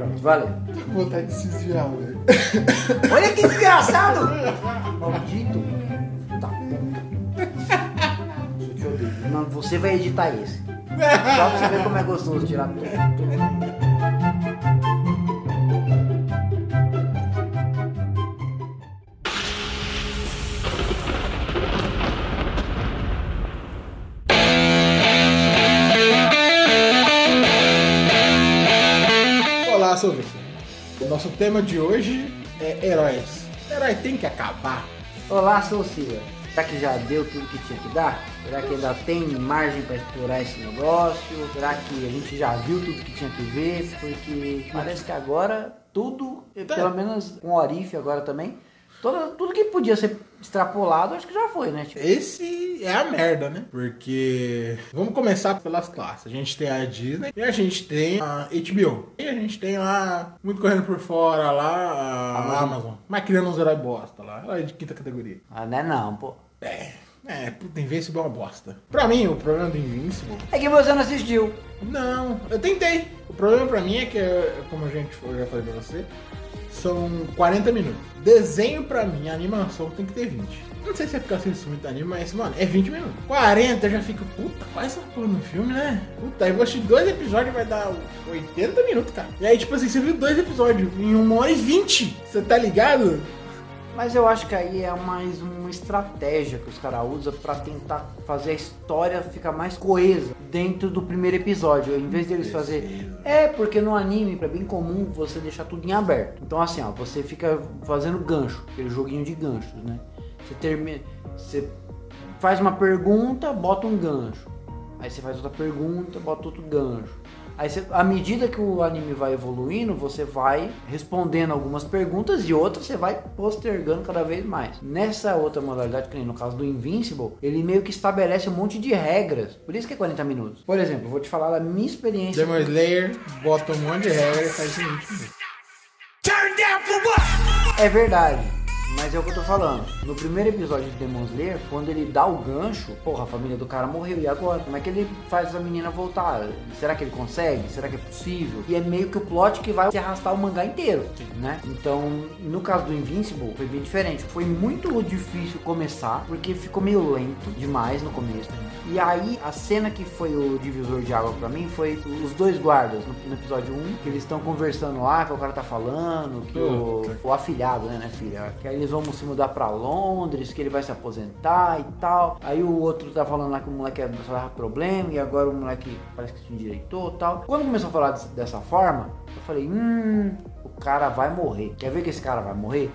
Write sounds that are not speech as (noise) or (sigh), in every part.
Pronto, valeu. Vou vontade de se desviar, velho. Olha que desgraçado! Maldito. Tá puta. Eu te odeio. Não, você vai editar esse. Só pra você ver como é gostoso tirar tudo. Olá, seu ouvinte. O nosso tema de hoje é heróis. Herói tem que acabar. Olá, sou o Silva. Será que já deu tudo que tinha que dar? Será que ainda tem margem para explorar esse negócio? Será que a gente já viu tudo que tinha que ver? Porque parece que agora tudo, pelo menos com o Orif agora também, toda, tudo que podia ser extrapolado, acho que já foi, né? Tipo, Esse é a merda, né? Porque vamos começar pelas classes. A gente tem a Disney e a gente tem a HBO. E a gente tem lá, muito correndo por fora lá, a Amazon. Amazon. Mas criando uns heróis bosta lá. Ela é de quinta categoria. ah, não é não, pô. É, é, puta, Invincible é uma bosta. Pra mim, o problema do Invincible É que você não assistiu. Não, eu tentei. O problema pra mim é que, como a gente eu já falei pra você, são 40 minutos. Desenho pra mim, animação tem que ter 20. Não sei se é porque eu assisto muito anime, mas, mano, é 20 minutos. 40 eu já fico, puta, qual é essa porra no filme, né? Puta, eu vou assistir dois episódios vai dar 80 minutos, cara. E aí, tipo assim, você viu dois episódios em 1 hora e 20. Você tá ligado? Mas eu acho que aí é mais uma estratégia que os caras usam pra tentar fazer a história ficar mais coesa dentro do primeiro episódio. Em vez deles fazer. É, porque no anime é bem comum você deixar tudo em aberto. Então assim, ó, você fica fazendo gancho, aquele joguinho de ganchos, né? Você termina. Você faz uma pergunta, bota um gancho. Aí você faz outra pergunta, bota outro gancho. Aí, você, à medida que o anime vai evoluindo, você vai respondendo algumas perguntas e outras você vai postergando cada vez mais. Nessa outra modalidade, que nem no caso do Invincible, ele meio que estabelece um monte de regras. Por isso que é 40 minutos. Por exemplo, vou te falar da minha experiência. Demon Slayer bota um monte de regra e faz 20 minutos. É verdade. Mas é o que eu tô falando. No primeiro episódio de Demon Slayer, quando ele dá o gancho, porra, a família do cara morreu. E agora? Como é que ele faz a menina voltar? Será que ele consegue? Será que é possível? E é meio que o plot que vai se arrastar o mangá inteiro, né? Então, no caso do Invincible, foi bem diferente. Foi muito difícil começar, porque ficou meio lento demais no começo. E aí, a cena que foi o divisor de água pra mim foi os dois guardas no, episódio 1, que eles estão conversando lá, que o cara tá falando, que o, o afilhado, né, né, filha? Que aí eles vão se mudar pra Londres, que ele vai se aposentar e tal. Aí o outro tá falando lá que o moleque só dava problema e agora o moleque parece que se endireitou e tal. Quando começou a falar des- dessa forma, eu falei, hum, o cara vai morrer. Quer ver que esse cara vai morrer?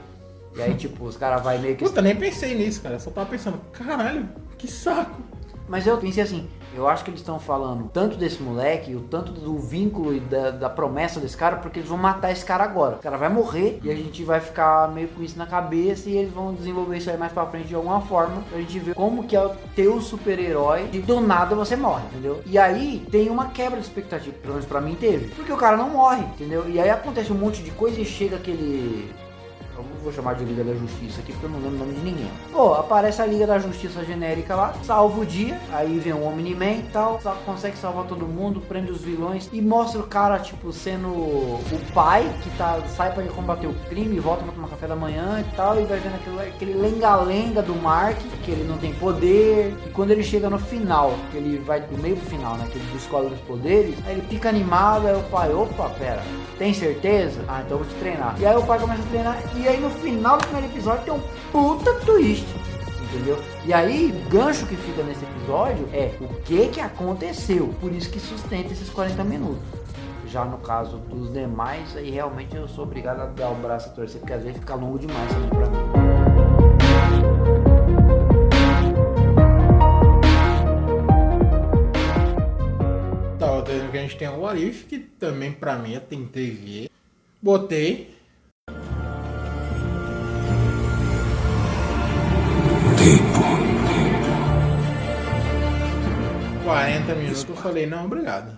E aí, (laughs) tipo, os caras vai meio que Puta, nem pensei nisso, cara. Eu só tava pensando, caralho, que saco. Mas eu pensei assim, eu acho que eles estão falando tanto desse moleque, o tanto do vínculo e da, da promessa desse cara, porque eles vão matar esse cara agora. O cara vai morrer e a gente vai ficar meio com isso na cabeça e eles vão desenvolver isso aí mais pra frente de alguma forma pra gente ver como que é o teu super-herói e do nada você morre, entendeu? E aí tem uma quebra de expectativa, pelo menos pra mim teve, porque o cara não morre, entendeu? E aí acontece um monte de coisa e chega aquele eu não vou chamar de Liga da Justiça aqui porque eu não lembro o nome de ninguém. Pô, aparece a Liga da Justiça genérica lá, salva o dia, aí vem o Omni-Man e tal, consegue salvar todo mundo, prende os vilões e mostra o cara, tipo, sendo o pai que tá, sai pra combater o crime, volta pra tomar café da manhã e tal, e vai vendo aquele, aquele lenga-lenga do Mark, que ele não tem poder, e quando ele chega no final, que ele vai do meio pro final, né, que ele descobre os poderes, aí ele fica animado, aí o pai, opa, pera, tem certeza? Ah, então vou te treinar. E aí o pai começa a treinar, e aí no final do primeiro episódio tem um puta twist. Entendeu? E aí, o gancho que fica nesse episódio é o que que aconteceu. Por isso que sustenta esses 40 minutos. Já no caso dos demais, aí realmente eu sou obrigado a dar o braço a torcer, porque às vezes fica longo demais também pra mim. Tá, coisa que a gente tem o What If, que também pra mim eu tentei ver. Botei. Tempo. 40 minutos eu falei, não, obrigado.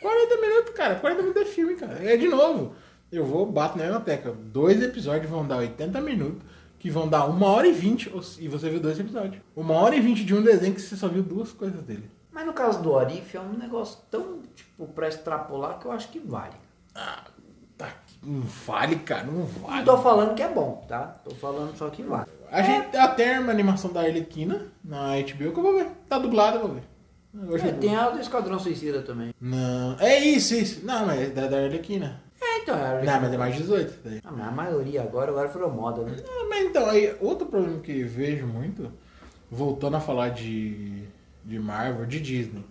40 minutos, cara, 40 minutos é filme, cara. É de novo. Eu vou, bato na mesma tecla. Dois episódios vão dar 80 minutos, que vão dar uma hora e 20, e você viu dois episódios. Uma hora e 20 de um desenho que você só viu duas coisas dele. Mas no caso do Orif é um negócio tão, tipo, pra extrapolar que eu acho que vale. Ah, Tá, não vale, cara, não Não vale. tô falando que é bom, tá? Tô falando só que vale. A gente até uma animação da Arlequina na HBO que eu vou ver. Tá dublada, eu vou ver. Eu É, tem a do Esquadrão Suicida também. Não, é isso, isso. Não, mas é da, da Arlequina. É, então, é. Não, mas é mais 18. Daí. Ah, mas a maioria agora, agora virou moda, né? Ah, mas então, aí, outro problema que vejo muito, voltando a falar de, de Marvel, de Disney.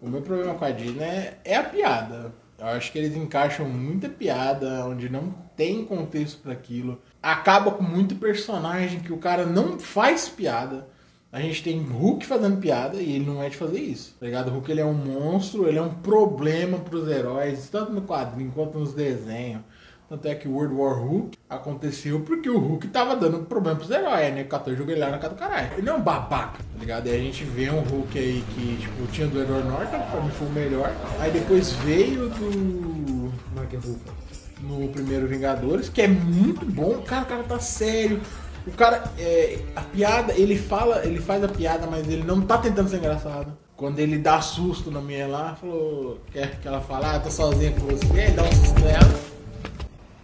O meu problema com a Disney é, é a piada. Eu acho que eles encaixam muita piada onde não tem contexto para aquilo. Acaba com muito personagem que o cara não faz piada. A gente tem Hulk fazendo piada e ele não é de fazer isso. Tá ligado? O Hulk ele é um monstro, ele é um problema pros heróis, tanto no quadrinho quanto nos desenhos. Tanto é que o World War Hulk aconteceu porque o Hulk tava dando problema pros heróis, né? O 14 jogou ele lá na cara do caralho. Ele é um babaca, tá ligado? E a gente vê um Hulk aí que, tipo, tinha do Edward Norton, pra mim foi o melhor. Aí depois veio do. Mark Ruffalo. No primeiro Vingadores, que é muito bom. Cara, o cara tá sério. O cara, é, a piada, ele fala, ele faz a piada, mas ele não tá tentando ser engraçado. Quando ele dá susto na minha lá, falou, quer que ela fale, ah, tô sozinha com você, aí dá um susto nela.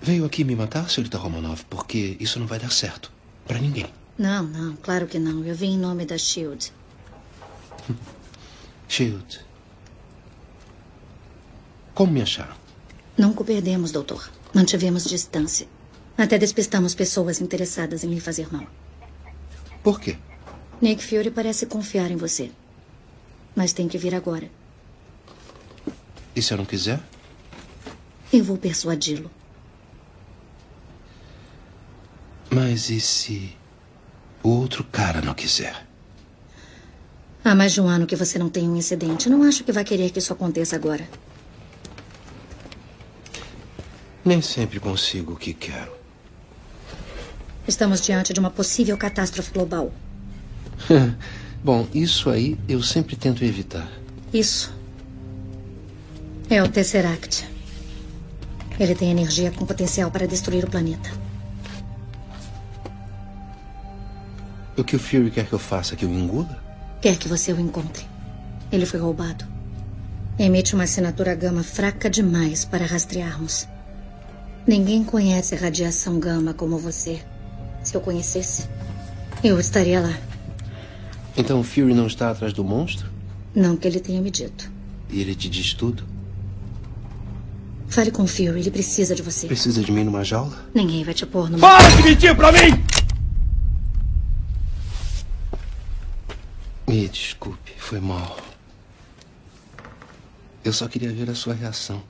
Veio aqui me matar, senhorita Romanov, porque isso não vai dar certo. Pra ninguém. Não, não, claro que não. Eu vim em nome da Shield. Shield. (laughs) Como me acharam? Nunca o perdemos, doutor. Mantivemos distância. Até despistamos pessoas interessadas em lhe fazer mal. Por quê? Nick Fury parece confiar em você. Mas tem que vir agora. E se eu não quiser? Eu vou persuadi-lo. Mas e se o outro cara não quiser? Há mais de um ano que você não tem um incidente. Não acho que vai querer que isso aconteça agora. Nem sempre consigo o que quero. Estamos diante de uma possível catástrofe global. (laughs) Bom, isso aí eu sempre tento evitar. Isso é o Tesseract. Ele tem energia com potencial para destruir o planeta. O que o Fury quer que eu faça? Que eu engula? Quer que você o encontre. Ele foi roubado. Emite uma assinatura gama fraca demais para rastrearmos. Ninguém conhece a radiação gama como você. Se eu conhecesse, eu estaria lá. Então o Fury não está atrás do monstro? Não que ele tenha me dito. E ele te diz tudo? Fale com o Fury, ele precisa de você. Precisa de mim numa jaula? Ninguém vai te pôr numa. Para de mentir pra mim! Me desculpe, foi mal. Eu só queria ver a sua reação.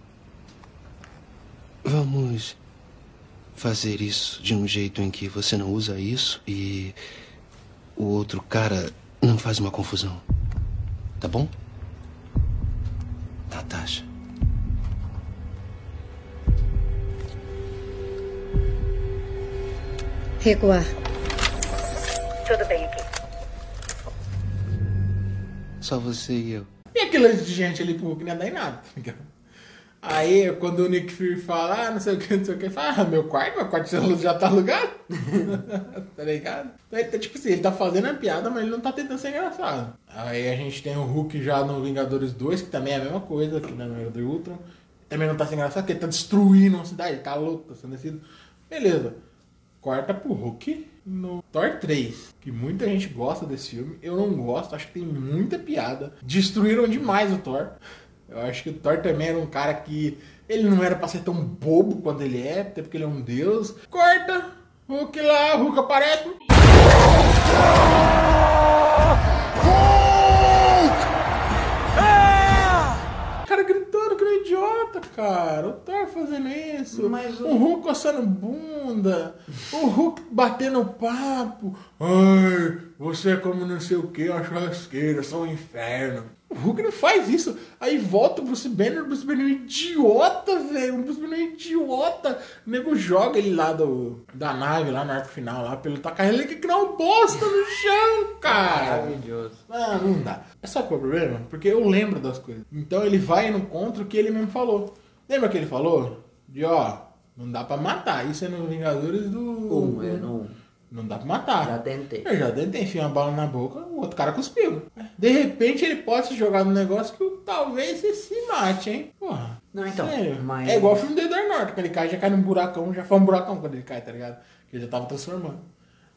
Vamos fazer isso de um jeito em que você não usa isso e o outro cara não faz uma confusão. Tá bom? Natasha. Recuar. Tudo bem aqui. Só você e eu. E aquele de gente ali pro Hulk não ia dar em nada, tá ligado? Aí, quando o Nick Fury fala, ah, não sei o que, não sei o que, fala, ah, meu quarto, meu quarto já tá alugado. (laughs) tá ligado? Então, ele tá, tipo assim, ele tá fazendo a piada, mas ele não tá tentando ser engraçado. Aí a gente tem o Hulk já no Vingadores 2, que também é a mesma coisa, que na Era do Ultron. Também não tá sendo engraçado, porque ele tá destruindo uma cidade, ele tá louco, tá sendo descido. Beleza. Corta pro Hulk no Thor 3, que muita gente gosta desse filme. Eu não gosto, acho que tem muita piada. Destruíram demais o Thor. Eu acho que o Thor também era um cara que ele não era pra ser tão bobo quando ele é, até porque ele é um deus. Corta, Hulk lá, Hulk aparece. O cara gritando que nem idiota, cara. O Thor fazendo isso. Mas o- o Hulk coçando bunda. O Hulk batendo papo. Ai, você é como não sei o que, uma churrasqueira, sou um inferno. O Hulk não faz isso. Aí volta o Bruce Banner, o Bruce Banner é um idiota, velho. O Bruce Banner é um idiota. O nego joga ele lá do, da nave, lá no arco final, lá, pelo tacar ele que não um bosta no chão, cara. Maravilhoso. Ah, não dá. É só qual é o problema? Porque eu lembro das coisas. Então ele vai no contra o que ele mesmo falou. Lembra que ele falou? De ó, não dá pra matar. Isso é no Vingadores do. Um, é no. Não dá pra matar. Já tentei. Eu já tentei enfiar uma bala na boca, o outro cara cuspiu. De repente ele pode se jogar num negócio que talvez você se mate, hein? Porra. Não, então, Sério. mas- É igual o filme do Edward morto. Quando ele cai, já cai num buracão, já foi um buracão quando ele cai, tá ligado? Que ele já tava transformando.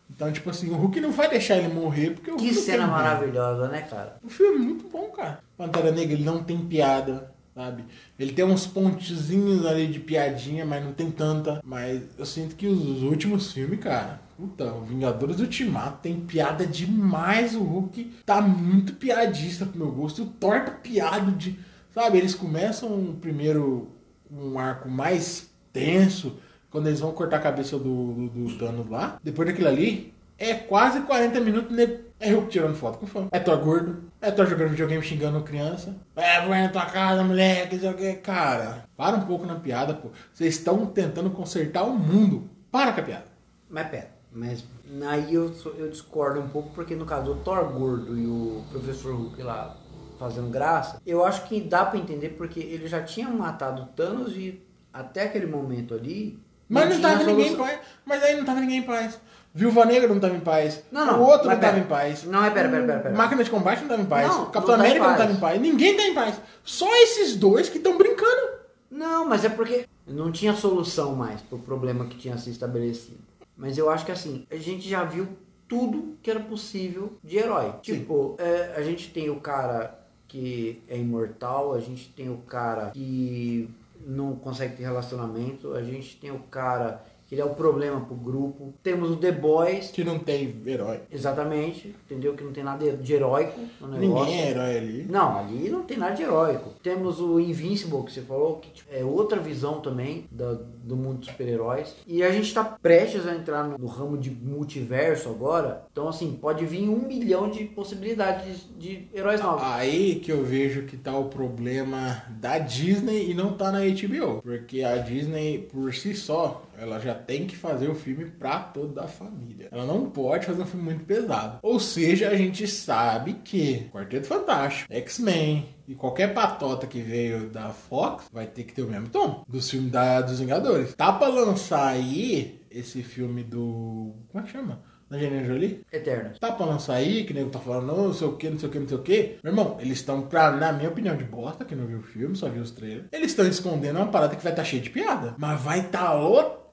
Então, tipo assim, o Hulk não vai deixar ele morrer, porque o Que Hulk não cena maravilhosa, né, cara? O filme é muito bom, cara. Pantera Negra, ele não tem piada, sabe? Ele tem uns pontezinhos ali de piadinha, mas não tem tanta. Mas eu sinto que os últimos filmes, cara, puta, o Vingadores Ultimato tem piada demais. O Hulk tá muito piadista pro meu gosto. O Thor tá piado de. Sabe, eles começam primeiro um arco mais tenso, quando eles vão cortar a cabeça do, do, do Thanos lá. Depois daquilo ali, é quase 40 minutos, né? É Hulk tirando foto com fã. É Thor gordo. É Thor jogando videogame xingando criança. É, vou na tua casa, moleque. Cara, para um pouco na piada, pô. Vocês estão tentando consertar o mundo. Para com a piada. Mas pera, mas aí eu, eu discordo um pouco, porque no caso o Thor gordo e o Professor Hulk lá fazendo graça, eu acho que dá pra entender porque ele já tinha matado o Thanos e até aquele momento ali. Mas não tava ninguém em paz. Mas aí não tava ninguém em paz. Viúva Negra não tava em paz. Não, não, O outro não tava pera. em paz. Não, é pera, pera, pera, pera. Máquina de combate não tava em paz. Não, Capitão não tá América não paz. tava em paz. Ninguém tá em paz. Só esses dois que estão brincando. Não, mas é porque não tinha solução mais pro problema que tinha se estabelecido. Mas eu acho que assim, a gente já viu tudo que era possível de herói. Tipo, é, a gente tem o cara que é imortal, a gente tem o cara que não consegue ter relacionamento, a gente tem o cara que ele é o problema pro grupo. Temos o The Boys, Que não tem herói. exatamente, entendeu? Que não tem nada de heróico no negócio. Ninguém é herói ali. Não, ali não tem nada de heróico. Temos o Invincible, que você falou, que tipo, é outra visão também da- do mundo dos super-heróis. E a gente tá prestes a entrar no, no ramo de multiverso agora. Então, assim, pode vir um milhão de possibilidades de, de heróis novos. Aí que eu vejo que tá o problema da Disney e não tá na HBO. Porque a Disney, por si só, ela já tem que fazer o filme pra toda a família. Ela não pode fazer um filme muito pesado. Ou seja, a gente sabe que Quarteto Fantástico, X-Men e qualquer patota que veio da Fox vai ter que ter o mesmo tom dos filmes da, dos Vingadores. Tá pra lançar aí esse filme do. Como é que chama? Da Angelina Jolie? Eternos. Tá pra lançar aí, que nego tá falando, não, sei o que, não sei o que, não sei o que. Meu irmão, eles estão, pra, na minha opinião, de bosta, que não viu o filme, só viu os trailers. Eles estão escondendo uma parada que vai estar cheia de piada. Mas vai estar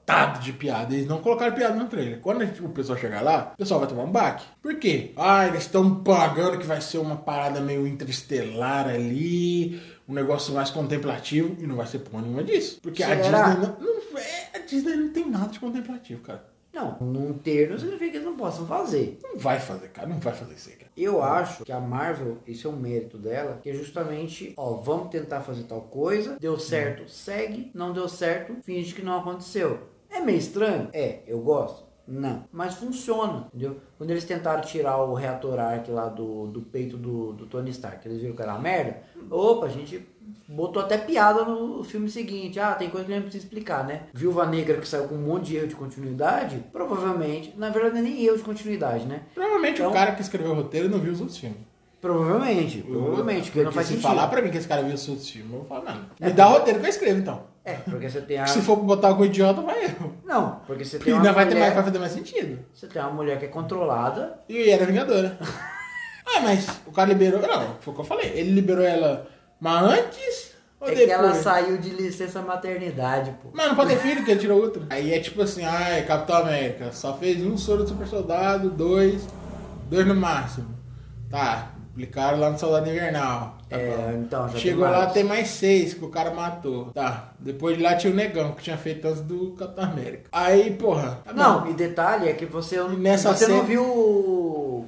lotado de piada. Eles não colocaram piada no trailer. Quando a gente- o pessoal chegar lá, o pessoal vai tomar um baque. Por quê? Ah, eles estão pagando que vai ser uma parada meio interestelar ali, um negócio mais contemplativo, e não vai ser porra nenhuma disso. Porque a Será? Disney não, não- é, a Disney não tem nada de contemplativo, cara. Não, não ter não significa que eles não possam fazer. Não vai fazer, cara. Não vai fazer isso aí, cara. Eu acho que a Marvel, isso é um mérito dela, que é justamente, ó, vamos tentar fazer tal coisa, deu certo, segue, não deu certo, finge que não aconteceu. É meio estranho? É, eu gosto. Não, mas funciona, entendeu? Quando eles tentaram tirar o reator Arc lá do, do peito do, do Tony Stark, eles viram que era uma merda, opa, a gente botou até piada no filme seguinte, ah, tem coisa que a gente não precisa explicar, né? Viúva Negra que saiu com um monte de erro de continuidade, provavelmente, na verdade é nem erro de continuidade, né? Provavelmente Então- o cara que escreveu o roteiro não viu os outros filmes. Provavelmente, provavelmente, porque não faz se sentido. falar pra mim que esse cara viu os outros filmes, eu vou falar, mano. Me dá o roteiro que eu escrevo, então. É, porque você tem a... Se for botar algum idiota, vai eu. Não, porque você E tem uma ainda vai, ter mais, mulher... vai fazer mais sentido. Você tem uma mulher que é controlada. E era Vingadora. (laughs) ah, mas o cara liberou. Não, foi o que eu falei. Ele liberou ela, mas antes ou É depois? que ela saiu de licença maternidade, pô. Mas não pode ter filho, que ele tirou outra. Aí é tipo assim, ai, Capitão América, só fez um soro do super soldado, dois, dois no máximo. Tá, aplicaram lá no Soldado Invernal. Tá É, então, já Chegou lá, tem mais seis que o cara matou. Tá, depois de lá tinha o Negão, que tinha feito antes do Capitão América. Aí, porra. tá Não, bom. e detalhe é que você, nessa você não cena- viu o...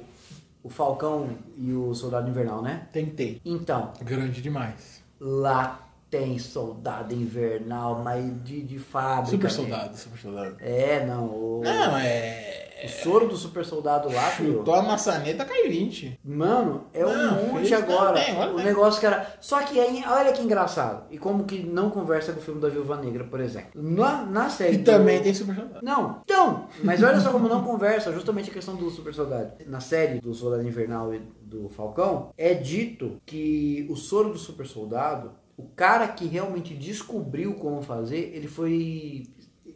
o Falcão e o Soldado Invernal, né? Tentei. Então, Grande demais. lá tem Soldado Invernal, mas de, de fábrica. Super né? soldado, super soldado. É, não. O, Não, é. O soro do super soldado lá, filho. Chutou a maçaneta, cai 20. Mano, é Não, um monte fez- agora. não, tem, olha, o tem. negócio que era. Só que aí, olha que engraçado. E como que não conversa com o filme da Viúva Negra, por exemplo. Na, na série. E do- também tem super soldado. Não, então, mas olha só como não conversa, justamente a questão do super soldado. Na série do Soldado Invernal e do Falcão, é dito que o soro do super soldado, o cara que realmente descobriu como fazer, ele foi.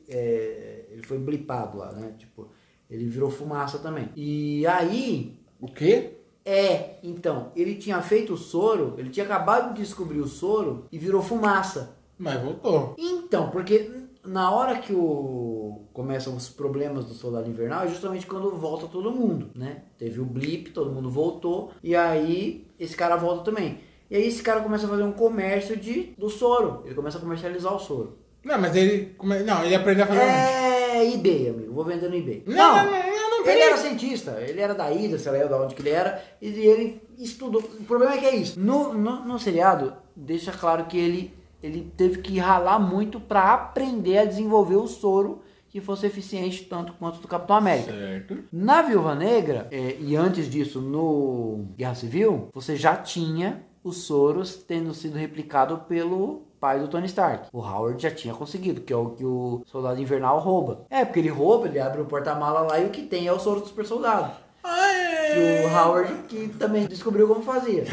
é, ele foi blipado lá, né? Tipo, ele virou fumaça também. E aí, O quê? é, então, ele tinha feito o soro, ele tinha acabado de descobrir o soro e virou fumaça. Mas voltou. Então, porque na hora que o começam os problemas do Soldado Invernal é justamente quando volta todo mundo, né? Teve o blip, todo mundo voltou e aí esse cara volta também. E aí esse cara começa a fazer um comércio de do soro. Ele começa a comercializar o soro. Não, mas ele. Não, ele aprendeu a fazer. É eBay, amigo. Vou vender no eBay. Não, não, não, não, Ele era cientista, ele era da ilha, sei lá de onde que ele era, e ele estudou. O problema é que é isso. No, no, no seriado, deixa claro que ele, ele teve que ralar muito pra aprender a desenvolver o soro que fosse eficiente tanto quanto do Capitão América. Certo. Na Viúva Negra, é, e antes disso no Guerra Civil, você já tinha os soros tendo sido replicado pelo pai do Tony Stark. O Howard já tinha conseguido, que é o que o Soldado Invernal rouba. É, porque ele rouba, ele abre o porta-mala lá e o que tem é o soro do super soldado. Que o Howard que também descobriu como fazia.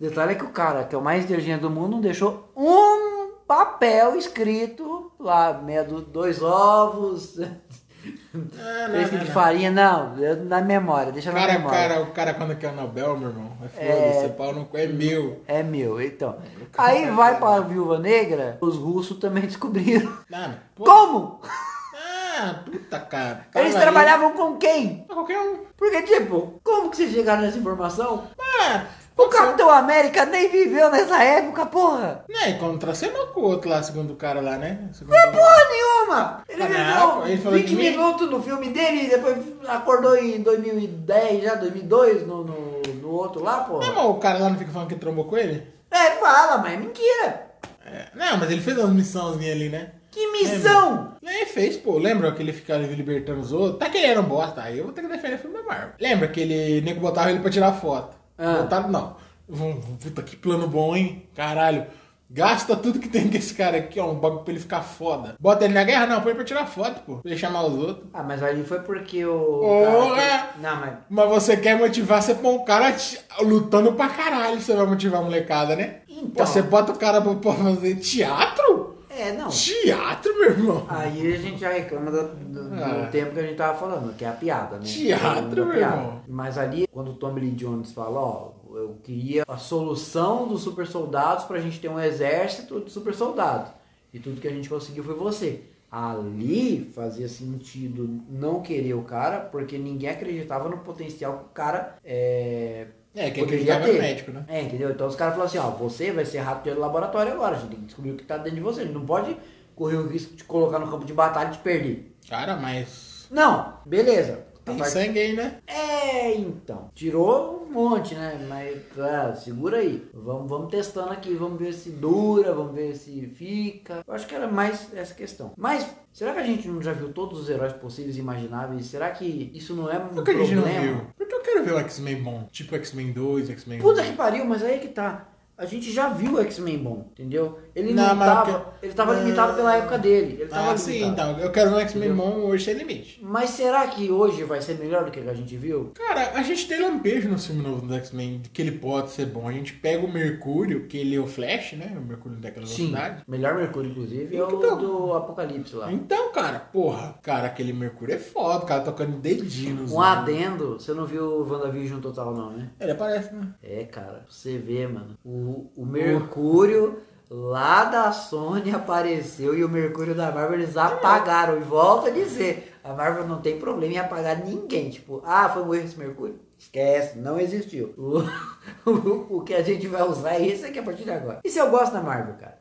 Detalhe é que o cara, que é o mais inteligente do mundo, não deixou um papel escrito lá, meia do, dois ovos, Ah, três quilos de farinha, não, na memória, deixa na Cara, o memória. cara, o cara quando quer o Nobel, meu irmão, é foda-se, É. pau é meu. É meu, então. Aí vai pra Viúva Negra, os russos também (laughs) descobriram. Pô. Como? Ah, puta cara. Eles trabalhavam com quem? Qualquer um. Porque, tipo, como que vocês chegaram nessa informação? Ah, O. Capitão América nem viveu nessa época, porra! Né, contracenou com o outro lá, segundo o cara lá, né? Segundo... Porra nenhuma! Ele Ah, viveu não, ele falou 20 de mim. minutos no filme dele e depois acordou em 2010, já 2002, no, no, no outro lá, Não, porra. mas o cara lá não fica falando que trombou com ele? É, fala, mas é mentira! É. Não, mas ele fez umas missãozinhas ali, né? Que missão! É, fez, pô. Lembra que ele ficava libertando os outros? Tá que ele era um bosta. Aí eu vou ter que defender o filme da Marvel. Lembra que ele nego botava ele pra tirar foto? Ah. Botaram, não. Puta, que plano bom, hein? Caralho. Gasta tudo que tem com esse cara aqui, ó. Um bagulho pra ele ficar foda. Bota ele na guerra? Não, põe pra tirar foto, pô. Pra ele chamar os outros. Ah, mas ali foi porque o. Cara- é. Não, mas. Mas você quer motivar, você põe um cara te- lutando pra caralho. Você vai motivar a molecada, né? Então. Você bota o cara pra fazer teatro? É, não. Teatro, meu irmão. Aí a gente já reclama do, do- do Ah. tempo que a gente tava falando, que é a piada, né? Teatro, Da meu piada. irmão. Mas ali, quando o Tommy Lee Jones fala, ó, eu queria a solução dos super soldados pra gente ter um exército de super soldados. E tudo que a gente conseguiu foi você. Ali fazia sentido não querer o cara, porque ninguém acreditava no potencial que o cara é, É, quem acreditava ter. médico, né? É, entendeu? Então os caras falaram assim, ó, você vai ser rato de laboratório agora, a gente tem que descobrir o que tá dentro de você. A gente não pode correr o risco de colocar no campo de batalha e te perder. Cara, mas. Não, beleza. Tem parte- sangue aí, né? É, então. Tirou um monte, né? Mas, ah, segura aí. Vamos, vamos testando aqui, vamos ver se dura, vamos ver se fica. Eu acho que era mais essa questão. Mas, será que a gente não já viu todos os heróis possíveis e imagináveis? Será que isso não é um Por que a gente não problema? Eu quero ver o X-Men bom. Tipo X-Men 2, X-Men Puta 1. que pariu, mas aí é que tá. A gente já viu o X-Men bom, entendeu? Ele não, Não, tava. Ele tava Não. limitado pela época dele. Ele tava Ah, sim, limitado. então. Eu quero um X-Men bom hoje sem limite. Mas será que hoje vai ser melhor do que a gente viu? Cara, a gente tem lampejo no filme novo do X-Men que ele pode ser bom. A gente pega o Mercúrio, que ele é o Flash, né? O Mercúrio daquela velocidade. Melhor Mercúrio, inclusive, é o Então. do Apocalipse lá. Então, cara, porra, cara, aquele Mercúrio é foda, o cara tocando dedinho nos Um adendo, você não viu o WandaVision total não, né? Ele aparece, né? É, cara, você vê, mano. O, o Mercúrio lá da Sony apareceu e o Mercúrio da Marvel eles apagaram. E volto a dizer, a Marvel não tem problema em apagar ninguém. Tipo, ah, foi um erro esse Mercúrio? Esquece, não existiu. (laughs) O, o, o que a gente vai usar é esse aqui a partir de agora. Isso eu gosto da Marvel, cara.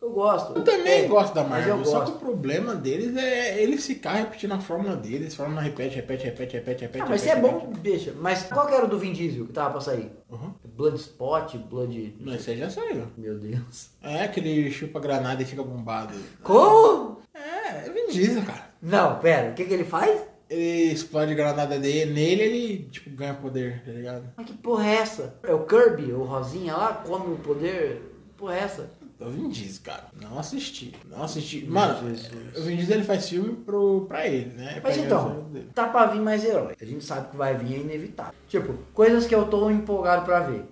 Eu gosto. Eu também É, gosto da Marvel, eu só gosto. que o problema deles é eles ficar repetindo a fórmula deles, fórmula repete, repete, repete, repete, repete. Ah, mas isso é repete, bom, deixa. Mas qual que era o do Vin Diesel que tava pra sair? Uhum. Bloodspot, Blood... Mas esse aí já saiu. Meu Deus. É que ele chupa granada e fica bombado. Como? É, é Vin Diesel, cara. Não, pera, o que que ele faz? Ele explode granada dele, nele ele, tipo, ganha poder, tá ligado? Mas que porra é essa? É o Kirby, o Rosinha lá, come o poder? Que porra é essa? Eu Vin Diesel, cara. Não assisti. Não assisti. Mano, Jesus. o Vin Diesel ele faz filme pro, pra ele, né? Mas Pra então, o tá pra vir mais herói. A gente sabe que vai vir, é inevitável. Tipo, coisas que eu tô empolgado pra ver.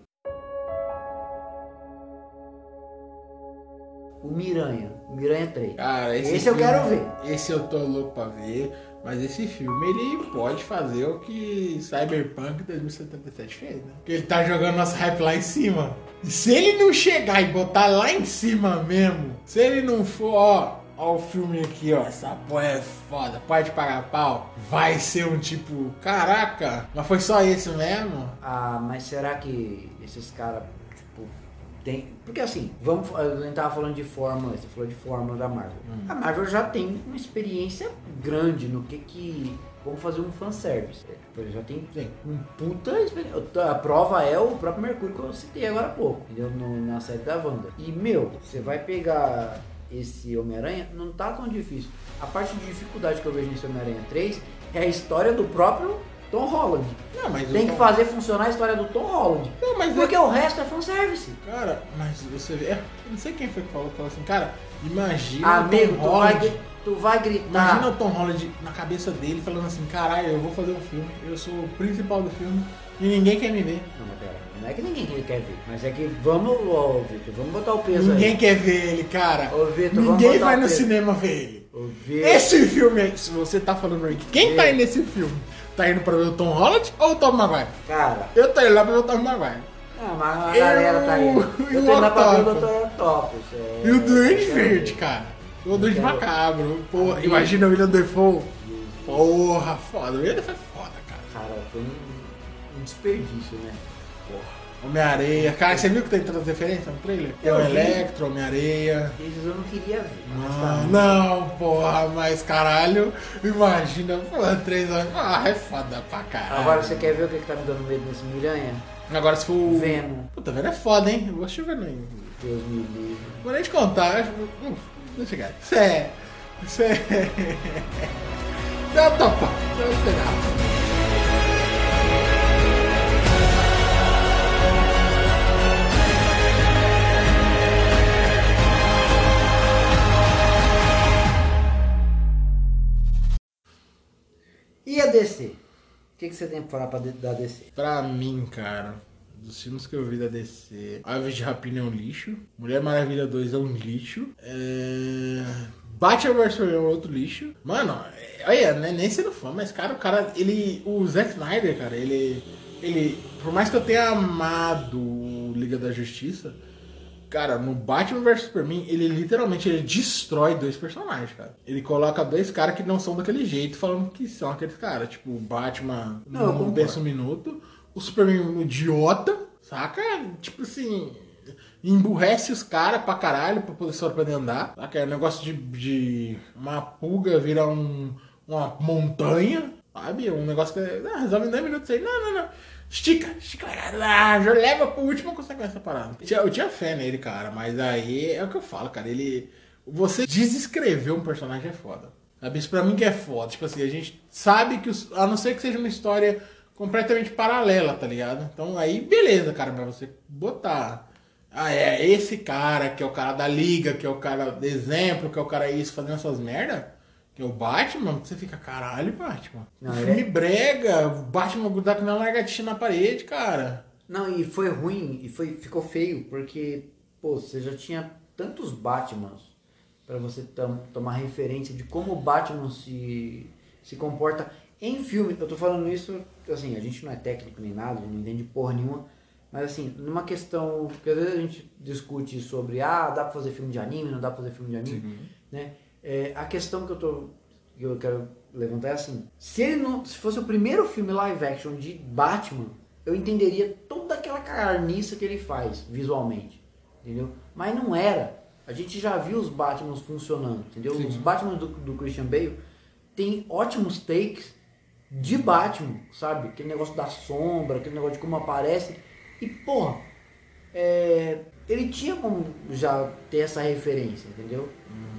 O Miranha. Miranha 3. Cara, esse, Esse eu filme- quero ver. Esse eu tô louco pra ver. Mas esse filme, ele pode fazer o que Cyberpunk 2077 fez, né? Porque ele tá jogando nosso hype lá em cima. E se ele não chegar e botar lá em cima mesmo, se ele não for, ó, ó o filme aqui, ó, essa porra é foda, pode pagar pau, vai ser um tipo, caraca, mas foi só isso mesmo? Ah, mas será que esses caras, tem. Porque assim, vamos. A gente tava falando de fórmula, você falou de fórmula da Marvel. A Marvel já tem uma experiência grande no que que. Vamos fazer um fanservice. É, tipo, ele já tem um puta experiência. A prova é o próprio Mercúrio que eu citei agora há pouco, entendeu? No- na série da Wanda. E, meu, você vai pegar esse Homem-Aranha, não tá tão difícil. A parte de dificuldade que eu vejo nesse Homem-Aranha 3 é a história do próprio Tom Holland. Não, Tem eu- que fazer funcionar a história do Tom Holland. Não, Porque o resto é fanservice. Cara, mas você vê. é, não sei quem foi que falou, falou assim, cara, imagina Amigo, o Tom tu vai, Holland. gri- tu vai gritar. Imagina o Tom Holland na cabeça dele falando assim, caralho, eu vou fazer um filme, eu sou o principal do filme e ninguém quer me ver. Não, mas pera, não é que ninguém quer ver, mas é que vamos, ó, Vitor, vamos botar o peso Ninguém aí. quer ver ele, cara. Ô, Vitor, vamos ninguém vai no cinema ver ele. Ô, Vitor, Esse filme aí, se você tá falando aí, quem tá Vê. aí nesse filme? Tá indo pra ver o Tom Holland ou o Tom Maguire? Cara, Eu tô indo lá pra ver o Tom Maguire. ah, mas a Eu- galera tá e Eu tô indo pra ver o? Dr. Octopus. é- E o Duende Verde, cara. O Duende quero- Macabro. Pô, Amigo. imagina o William Defoe. Porra, foda. O William Defoe é foda, cara. Cara, foi um, um desperdício, né? Homem-Areia. Cara, você viu que tem tantas referências no trailer? Tem o. Electro, Homem-Areia. Esses eu não queria ver. Ah, tá. não, porra, mas caralho, imagina, porra, três anos. Ah, é foda pra caralho. Agora você quer ver o que, que tá me dando medo nesse Miranha? Agora se for. o- Venom. Puta, Venom é foda, hein? Eu vou assistir o Venom aí. Deus me livre. Vou nem te contar, acho. Hum, deixa eu Isso é. Isso é. Dá topa. Dá pegar. E a DC? O que, que você tem pra falar pra da DC? Pra mim, cara, dos filmes que eu vi da DC, Aves de Rapina é um lixo, Mulher Maravilha 2 é um lixo, é... Batman vs Superman é outro lixo. Mano, é- olha, né, nem sendo fã, mas cara, o cara, ele, o Zack Snyder, cara, ele, ele, por mais que eu tenha amado o Liga da Justiça, Cara, no Batman vs Superman, ele literalmente ele destrói dois personagens, cara. Ele coloca dois caras que não são daquele jeito, falando que são aqueles caras. Tipo, o Batman Não, pensa um minuto, o Superman um idiota, saca? Tipo assim, emburrece os caras pra caralho pra poder poder andar. Saca? É um negócio de, de uma pulga virar um, uma montanha, sabe? Um negócio que ah, resolve em 10 minutos aí. Não, não, não. Estica, estica, ah, já leva pro último consequência essa parada. Eu tinha- fé nele, cara, mas aí é o que eu falo, cara. Ele. Você desescrever um personagem é foda. Sabe? Isso pra mim que é foda. Tipo assim, a gente sabe que. Os, a não ser que seja uma história completamente paralela, tá ligado? Então aí, beleza, cara, pra você botar. Ah, é esse cara que é o cara da liga, que é o cara exemplo, que é o cara isso fazendo essas merda. É o Batman, você fica, caralho, Batman. Não, filme é- brega, o Batman grudar com uma largatinha na parede, cara. Não, e foi ruim, e foi, ficou feio, porque, pô, você já tinha tantos Batmans pra você tomar referência de como o Batman se, se comporta em filme. Eu tô falando isso, assim, a gente não é técnico nem nada, não entende porra nenhuma, mas assim, numa questão, porque às vezes a gente discute sobre, ah, dá pra fazer filme de anime, não dá pra fazer filme de anime, né? É, a questão que eu tô, que eu quero levantar é assim, se ele não, se fosse o primeiro filme live action de Batman, eu entenderia toda aquela carniça que ele faz visualmente, entendeu? Mas não era. A gente já viu os Batmans funcionando, entendeu? Os Batman do, do Christian Bale tem ótimos takes de Batman, sabe? Aquele negócio da sombra, aquele negócio de como aparece. E, porra, é, ele tinha como já ter essa referência, entendeu? É,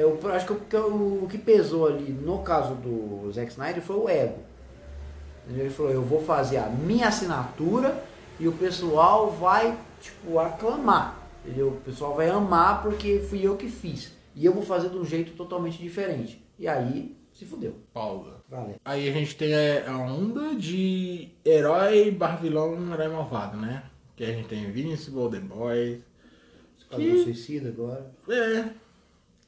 eu acho que o, que o que pesou ali, no caso do Zack Snyder, foi o ego. Ele falou, eu vou fazer a minha assinatura e o pessoal vai, tipo, aclamar. Entendeu? O pessoal vai amar porque fui eu que fiz. E eu vou fazer de um jeito totalmente diferente. E aí, se fudeu. Paula. Valeu. Aí a gente tem a onda de herói barra vilão, herói malvado, né? Que a gente tem Invincible, The Boys. Esquadrão Suicida agora. É.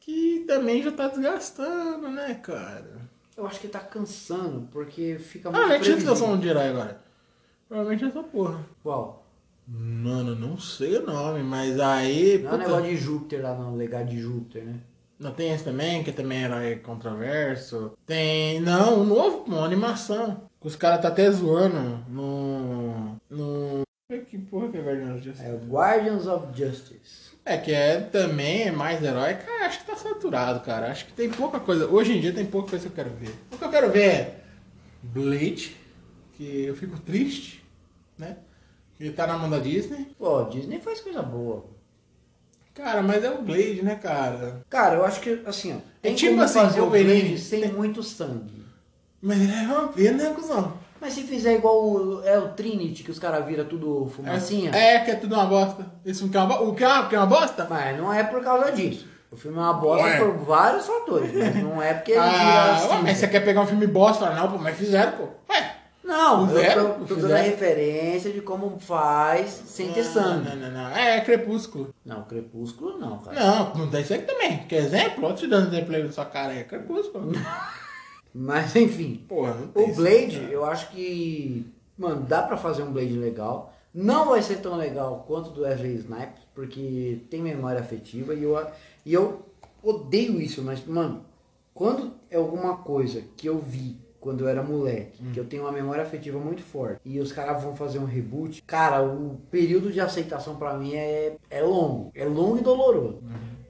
Que também já tá desgastando, né, cara? Eu acho que tá cansando, porque fica Ah, muito nem tinha que um de herói agora. Provavelmente essa porra. Qual? Mano, não sei o nome, mas aí. Não é puta, o negócio de Júpiter lá no legado de Júpiter, né? Não tem esse também, que também é herói controverso. Tem. Não, um novo, pô, uma animação. Os caras tá até zoando no. No. Que porra que é Guardiões of Justice? É o Guardians of Justice. É, que é também é mais herói. Cara, acho que tá saturado, cara. Acho que tem pouca coisa. Hoje em dia tem pouca coisa que eu quero ver. O que eu quero ver é Blade, que eu fico triste, né? Ele tá na mão da Disney. Pô, Disney faz coisa boa. Cara, mas é o Blade, né, cara? Cara, eu acho que, assim, ó, tem tipo como assim, fazer o. Blade sem muito sangue. Mas ele é vampiro, né, cuzão? Mas se fizer igual o, é o Trinity, que os caras viram tudo fumacinha, É, que é tudo uma bosta. Esse filme que é uma bosta. O que é uma, que é uma bosta? mas não é por causa disso. O filme é uma bosta Ué. por vários fatores, mas não é porque ele vira Ah, assim. ué, mas você quer pegar um filme bosta? Fala, Não, pô, mas fizeram, pô. Ué. Não, Fizeram? eu tô, tô dando a referência de como faz sem ter sangue. Não, não, não. É, é Crepúsculo. Não, Crepúsculo não, cara. Não, não tem isso aqui também. Quer exemplo? Ó, te dando exemplo aí na sua cara. É Crepúsculo. (laughs) Mas (laughs) enfim, Porra, o. Blade, eu acho que, mano, dá pra fazer um Blade legal. Não vai ser tão legal quanto o do Wesley Snipes, porque tem memória afetiva e eu, e eu odeio isso, mas, mano, quando é alguma coisa que eu vi quando eu era moleque, que eu tenho uma memória afetiva muito forte, e os caras vão fazer um reboot, cara, o período de aceitação pra mim é, é longo. É longo e doloroso.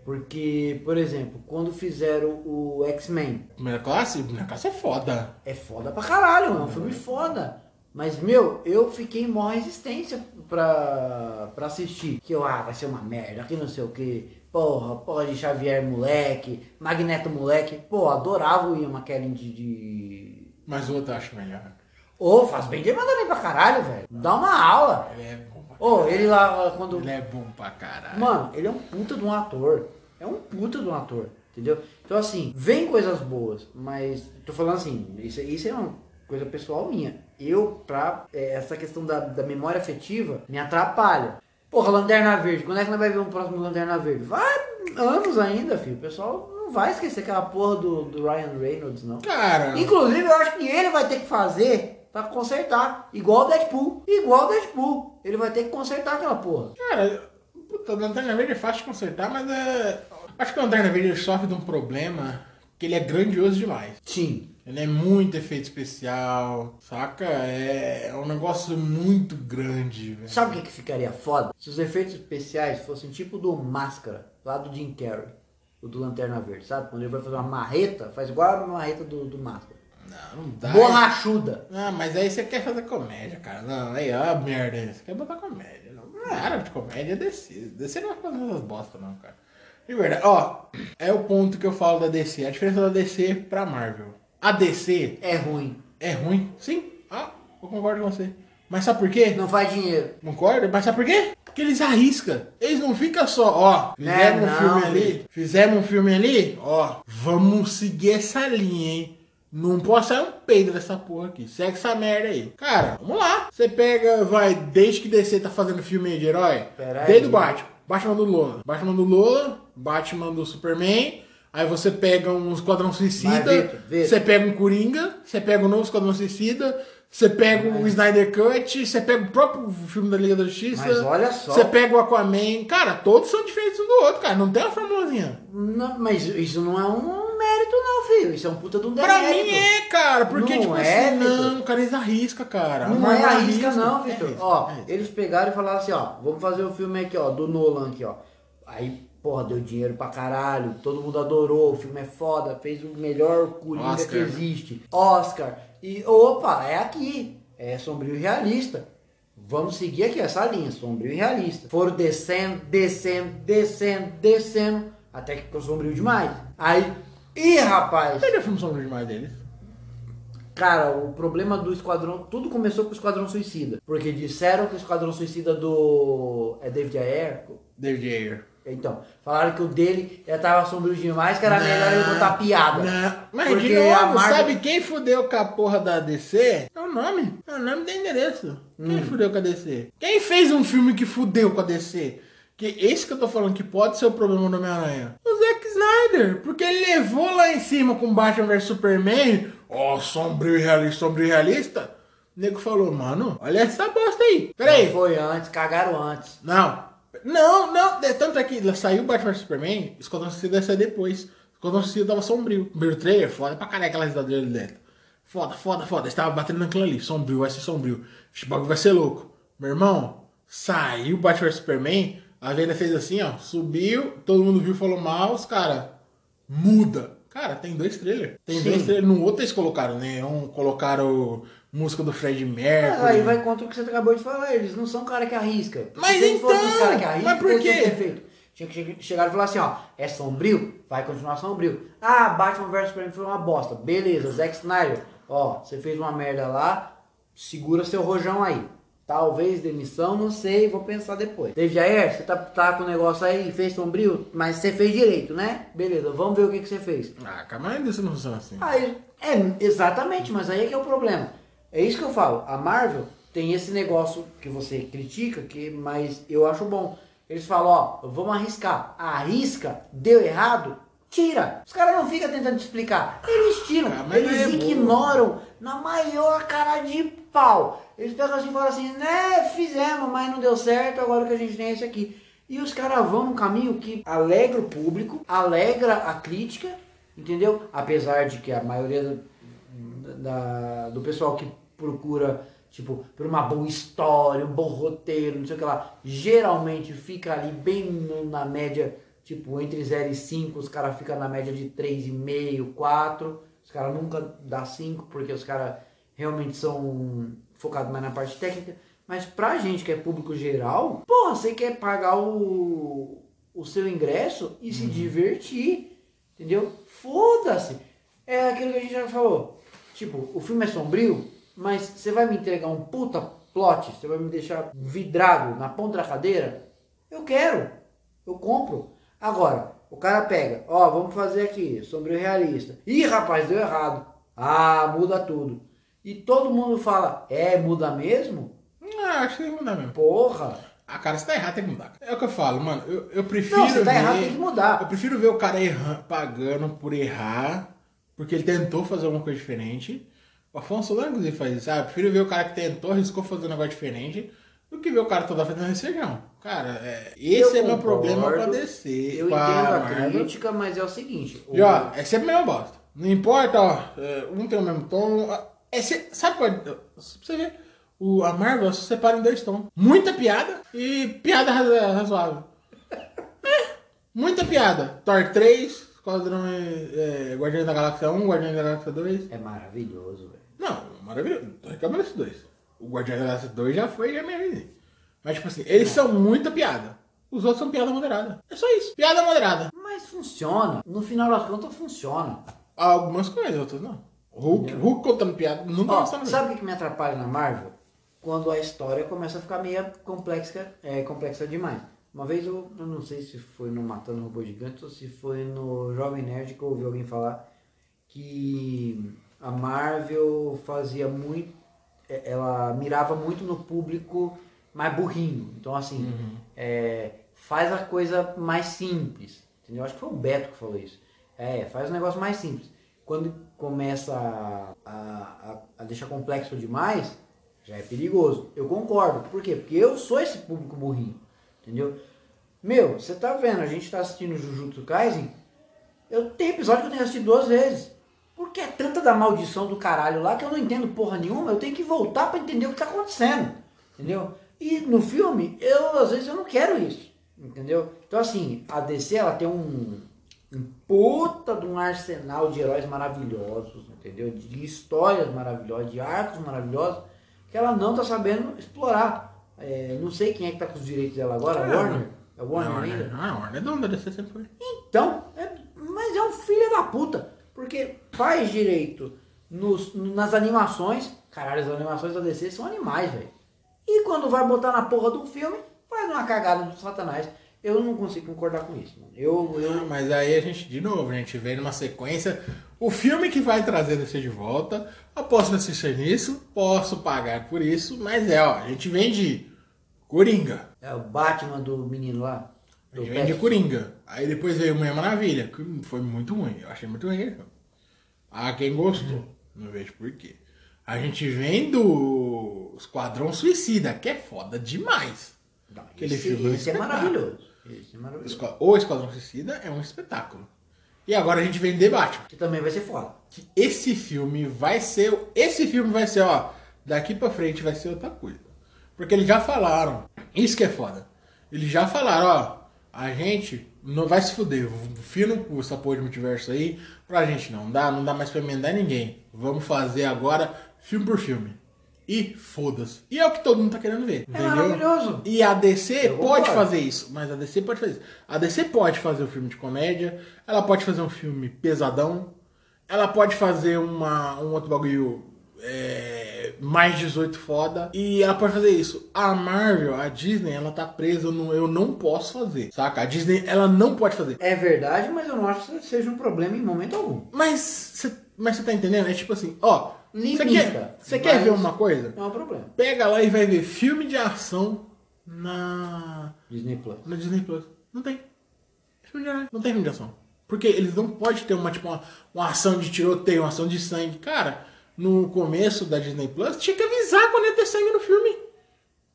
Porque, por exemplo, quando fizeram o X-Men, Primeira classe? Primeira classe é foda. é foda pra caralho, é um filme foda. Mas, meu, eu fiquei em maior resistência pra, pra assistir. Que eu, ah, vai ser uma merda, que não sei o que. Porra, porra de Xavier moleque, Magneto moleque. Pô, adorava o Ian McKellen de... de... Mas o outro eu acho melhor. Ô, faz bem, ele manda bem pra caralho, velho. Dá uma aula. Ele é bom pra Ô, ele lá, quando... Ele é bom pra caralho. Mano, ele é um puta de um ator. É um puta de um ator, entendeu? Então assim, vem coisas boas, mas tô falando assim, isso, isso é uma coisa pessoal minha. Eu, pra é, essa questão da, da memória afetiva, me atrapalha. Porra, Lanterna Verde, quando é que nós vai ver um próximo Lanterna Verde? Vai anos ainda, filho. O pessoal não vai esquecer aquela porra do, do Ryan Reynolds, não. Cara, Inclusive, eu acho que ele vai ter que fazer pra consertar. Igual o Deadpool. Igual o Deadpool. Ele vai ter que consertar aquela porra. cara, puta, o Lanterna Verde é fácil de consertar, mas é. Acho que o Lanterna Verde sofre de um problema que ele é grandioso demais. Sim. Ele é muito efeito especial, saca? É, é um negócio muito grande, velho. Sabe o que, que ficaria foda? Se os efeitos especiais fossem tipo do Máscara, lá do Jim Carrey, o do Lanterna Verde, sabe? Quando ele vai fazer uma marreta, faz igual a marreta do, do Máscara. Não, não dá. Borrachuda. Não, mas aí você quer fazer comédia, cara. Não, aí, ó, merda. Você quer botar comédia. Não é área de comédia, é DC. DC não vai fazer essas bosta, não, cara. De verdade, ó, é o ponto que eu falo da DC. A diferença da DC pra Marvel. A DC É ruim. é ruim, sim. Ah, eu concordo com você. Mas sabe por quê? Não faz dinheiro. Concorda? Mas sabe por quê? Porque eles arriscam. Eles não ficam só, ó, fizemos É, um filme ali, fizemos um filme ali, ó, vamos seguir essa linha, hein? Não pode sair um peido dessa porra aqui. Segue essa merda aí. Cara, vamos lá. Você pega, vai, desde que DC tá fazendo filme de herói, Pera aí. desde o Batman. Batman do Lola. Batman do Lola, Batman do Superman. Aí você pega um Esquadrão Suicida, Mas, você pega um Coringa, você pega o novo Esquadrão Suicida, você pega o Snyder Cut, você pega o próprio filme da Liga da Justiça. Mas olha só. Você pega o Aquaman. Cara, todos são diferentes um do outro, cara. Não tem uma formulazinha. Não, mas isso não é um mérito não, filho. Isso é um puta de um Pra demérito. mim é, cara. Porque, Não tipo é, assim, Vitor. não, cara, eles arriscam, cara. Não é arrisca não, é Vitor. arrisca, ó, é eles pegaram e falaram assim, ó, vamos fazer o filme aqui, ó, do Nolan aqui, ó. Aí, porra, deu dinheiro pra caralho, todo mundo adorou, o filme é foda, fez o melhor Coringa Oscar. que existe. Oscar. E, opa, é aqui. É sombrio e realista. Vamos seguir aqui essa linha, sombrio e realista. Foram descendo, descendo, descendo, descendo, até que ficou sombrio demais. Aí, ih, rapaz, Não tem filme sobre demais deles. Cara, o problema do Esquadrão. Tudo começou com o Esquadrão Suicida. Porque disseram que o Esquadrão Suicida do. É David Ayer? David Ayer. Então, falaram que o dele já tava sombrio demais, que era melhor ele botar piada. Não. Mas Porque de novo, Marvel- sabe quem fudeu com a porra da DC? É o nome. É o nome do endereço. Quem Hum. fudeu com a DC? Quem fez um filme que fudeu com a DC? Que esse que eu tô falando que pode ser o problema do Homem-Aranha. O Zack Snyder. Porque ele levou lá em cima com Batman vs Superman. Ó, sombrio e realista, sombrio e realista. O nego falou, mano, olha essa bosta aí. Peraí. Não foi antes, cagaram antes. Não. Não, não. É, Tanto é que saiu Batman vs Superman, Esquadrão Suicida sair depois. Esquadrão Suicida tava sombrio. O primeiro trailer, foda pra caralho aquela risada dele dentro. Foda, foda, foda. Eles estavam batendo naquilo ali. Sombrio, vai ser sombrio. Esse bagulho vai ser louco. Meu irmão, saiu Batman vs Superman, a venda fez assim, ó. Subiu, todo mundo viu, falou mal, os caras. Muda. Cara, tem dois trailers. Tem Sim. dois trailers. No outro eles colocaram, né? Um colocaram música do Fred Mercury. Mas aí vai contra o que você acabou de falar, eles não são cara que arrisca. Mas se então, cara que arrisca, mas por quê? Tinha que che- chegar e falar assim, ó, é sombrio? Vai continuar sombrio. Ah, Batman vs Superman foi uma bosta. Beleza, Zack Snyder, ó, você fez uma merda lá, segura seu rojão aí. Talvez demissão, não sei, vou pensar depois. David Ayer, você tá, tá com o negócio aí, fez sombrio, mas você fez direito, né? Beleza, vamos ver o que, que você fez. Ah, calma aí, isso não funciona assim. Aí, é, exatamente, mas aí é que é o problema. É isso que eu falo. A Marvel tem esse negócio que você critica, que, mas eu acho bom. Eles falam, ó, vamos arriscar. Arrisca, deu errado, tira. Os caras não ficam tentando te explicar. Eles tiram, Ah, eles é ignoram na maior cara de pau. Eles pegam assim e falam assim, né, fizemos, mas não deu certo, agora que a gente tem é esse aqui. E os caras vão num caminho que alegra o público, alegra a crítica, entendeu? Apesar de que a maioria do, da- do pessoal que procura, tipo, por uma boa história, um bom roteiro, não sei o que lá, geralmente fica ali bem no- na média, tipo, entre 0 e 5, os caras ficam na média de 3,5, 4. Os caras nunca dá 5, porque os caras realmente são focados mais na parte técnica. Mas pra gente que é público geral, porra, você quer pagar o, o seu ingresso e se divertir, entendeu? Foda-se. É aquilo que a gente já falou. Tipo, o filme é sombrio, mas você vai me entregar um puta plot, você vai me deixar vidrado na ponta da cadeira? Eu quero. Eu compro. Agora, o cara pega, ó, vamos fazer aqui, sombrio realista. Ih, rapaz, deu errado. Ah, muda tudo. E todo mundo fala, é, muda mesmo? Ah, acho que tem que mudar mesmo. Porra. Ah, cara, se tá errado, tem que mudar. É o que eu falo, mano. Eu, eu prefiro. Não, se tá ver- errado, tem que mudar. Eu prefiro ver o cara erran- pagando por errar, porque ele tentou fazer alguma coisa diferente. O Afonso Solano, inclusive, faz isso. Ah, eu prefiro ver o cara que tentou, arriscou fazer um negócio diferente, do que ver o cara toda fazendo recejão. Cara, é, esse Eu é meu concordo, problema pra descer. Eu entendo a Marvel. crítica, mas é o seguinte. o- E ó, é sempre a mesma bosta. Não importa, ó, é, um tem o mesmo tom. É, se- sabe qual é? Pra você ver, o, a Marvel se separa em dois tons. Muita piada e piada razo- razoável. É, muita piada. Thor 3, Esquadrão é, é, Guardiões da Galáxia 1, Guardiões da Galáxia 2. É maravilhoso, velho. Não, maravilhoso. Tô reclamando desses dois. O Guardiões da Galáxia 2 já foi, já me avisei. Mas, tipo assim, eles são muita piada. Os outros são piada moderada. É só isso. Piada moderada. Mas funciona. No final das contas, funciona. Algumas coisas, outras não. Hulk, Hulk contando piada, nunca Ó, sabe o que que me atrapalha na Marvel? Quando a história começa a ficar meio complexa, é, complexa demais. Uma vez eu, eu não sei se foi no Matando Robô Gigante ou se foi no Jovem Nerd que eu ouvi alguém falar que a Marvel fazia muito. é, Ela mirava muito no público mais burrinho. Então assim, é, faz a coisa mais simples. Entendeu? Acho que foi o Beto que falou isso. É, faz um negócio mais simples. Quando começa a, a, a- deixar complexo demais, já é perigoso. Eu concordo. Por quê? Porque eu sou esse público burrinho. Entendeu? Meu, você tá vendo, a gente tá assistindo Jujutsu Kaisen, eu tenho episódio que eu tenho assistido duas vezes. Porque é tanta da maldição do caralho lá que eu não entendo porra nenhuma, eu tenho que voltar pra entender o que tá acontecendo. Entendeu? E no filme, eu às vezes eu não quero isso. Entendeu? Então assim, a DC ela tem um, um puta de um arsenal de heróis maravilhosos, entendeu? De histórias maravilhosas, de arcos maravilhosos, que ela não tá sabendo explorar. É, não sei quem é que tá com os direitos dela agora, a É, Warner? É a Warner Não, ainda? Não, a Warner é dona da DC sempre foi. Então, é- mas é um filho da puta. Porque faz direito nos, nas animações. Caralho, as animações da DC são animais, velho. E quando vai botar na porra do filme, faz uma cagada do satanás. Eu não consigo concordar com isso, mano. Eu, eu, Mas aí a gente, de novo, a gente vê numa sequência o filme que vai trazer a DC de volta. Eu posso assistir nisso, posso pagar por isso, mas é, ó, a gente vem de Coringa. é o Batman do menino lá. A gente Do vem de Pet. Coringa. Aí depois veio Mulher Maravilha, que foi muito ruim. Eu achei muito ruim aquele filme. Ah, quem gostou? Não vejo por quê. A gente vem do Esquadrão Suicida, que é foda demais. Aquele esse, filme é esse é maravilhoso. É maravilhoso. O Esquadrão Suicida é um espetáculo. E agora a gente vem de Batman. Que também vai ser foda. Que esse filme vai ser. Esse filme vai ser, ó. Daqui pra frente vai ser outra coisa. Porque eles já falaram. Isso que é foda. Eles já falaram, ó. A gente não vai se fuder. Fia no cu essa porra de multiverso aí. Pra gente não dá, não dá mais pra emendar ninguém. Vamos fazer agora filme por filme. E foda-se. E é o que todo mundo tá querendo ver. É entendeu? maravilhoso. E a DC Eu pode concordo. fazer isso, mas a DC pode fazer isso. A DC pode fazer um filme de comédia, ela pode fazer um filme pesadão, ela pode fazer uma, um outro bagulho é, mais 18 foda, e ela pode fazer isso. A Marvel, a Disney, ela tá presa no eu não posso fazer, saca? A Disney, ela não pode fazer. É verdade, mas eu não acho que seja um problema em momento algum. Mas você mas você tá entendendo? É tipo assim, ó, você Limita, quer, você quer ver uma coisa? Não é um problema. Pega lá e vai ver filme de ação na Disney Plus. No Disney Plus. Não tem. Filme de herói. Não tem filme de ação. Porque eles não podem ter uma, tipo, uma, uma ação de tiroteio, uma ação de sangue. Cara, no começo da Disney Plus, tinha que avisar quando ia ter sangue no filme.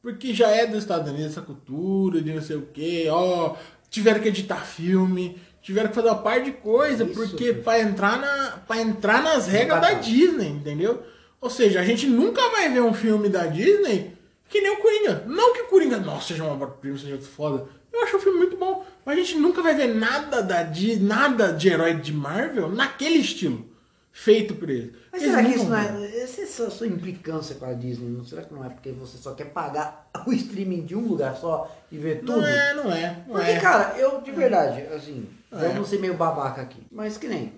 Porque já é dos Estados Unidos essa cultura de não sei o que, ó. Tiveram que editar filme, tiveram que fazer uma par de coisa, Isso, porque pra entrar, na, pra entrar nas regras da. Disney, entendeu? Ou seja, a gente nunca vai ver um filme da Disney que nem o Coringa. Não que o Coringa, nossa, seja uma prima, seja foda. Eu acho o filme muito bom. Mas a gente nunca vai ver nada da Disney, nada de herói de Marvel naquele estilo. Feito por eles. Mas Eles será que isso não é. Essa sua implicância com a Disney? Não, será que não é porque você só quer pagar (laughs) o streaming de um lugar só e ver tudo? Não é, não é. Não Porque, é. cara, eu de verdade, assim, É. vamos ser meio babaca aqui. Mas que nem.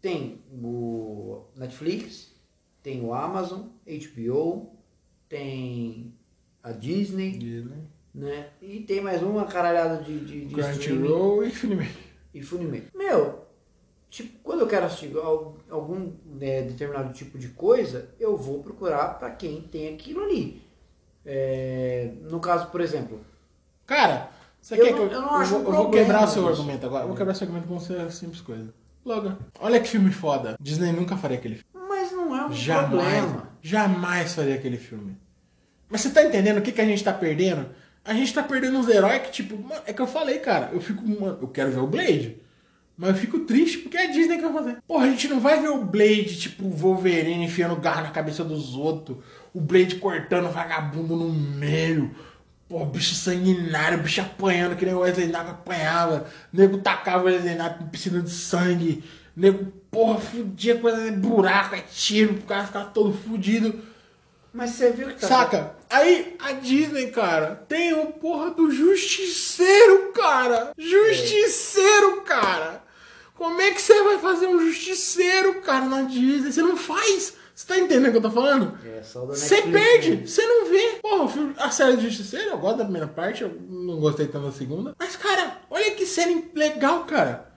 Tem o Netflix, tem o Amazon, HBO, tem a Disney, Disney. né? E tem mais uma caralhada de, de, de Crunchyroll e filme. e Funimation. Meu, tipo, quando eu quero assistir al- algum né, determinado tipo de coisa, eu vou procurar pra quem tem aquilo ali. É, no caso, por exemplo, Cara, você Eu quer não- que eu não acho vou, um eu vou problema quebrar seu argumento agora. Eu vou quebrar seu argumento com uma simples coisa. Logan. Olha que filme foda. Disney nunca faria aquele filme. mas não é um Jamais. problema. Jamais faria aquele filme. Mas você tá entendendo o que, que a gente tá perdendo? A gente tá perdendo uns heróis que, tipo, mano, é que eu falei, cara. Eu fico, mano, eu quero ver o Blade. Mas eu fico triste porque é a Disney que vai fazer. Porra, a gente não vai ver o Blade, tipo, o Wolverine enfiando garra na cabeça dos outros. O Blade cortando vagabundo no meio. Pô, bicho sanguinário, bicho apanhando, que nem o Wesley Snipes apanhava. Nego tacava o Wesley Snipes em piscina de sangue. Nego, porra, fudia coisa de buraco, é tiro, o cara ficava todo fudido. Mas você viu que tá. Saca? Aí a Disney, cara, tem o porra do justiceiro, cara. Justiceiro, cara. Como é que você vai fazer um justiceiro, cara, na Disney? Você não faz. Você tá entendendo o que eu tô falando? É, só da Você perde, né? você não vê. Porra, o filme- a série do Justiceiro, eu gosto da primeira parte, eu não gostei tanto da segunda. Mas, cara, olha que série legal, cara.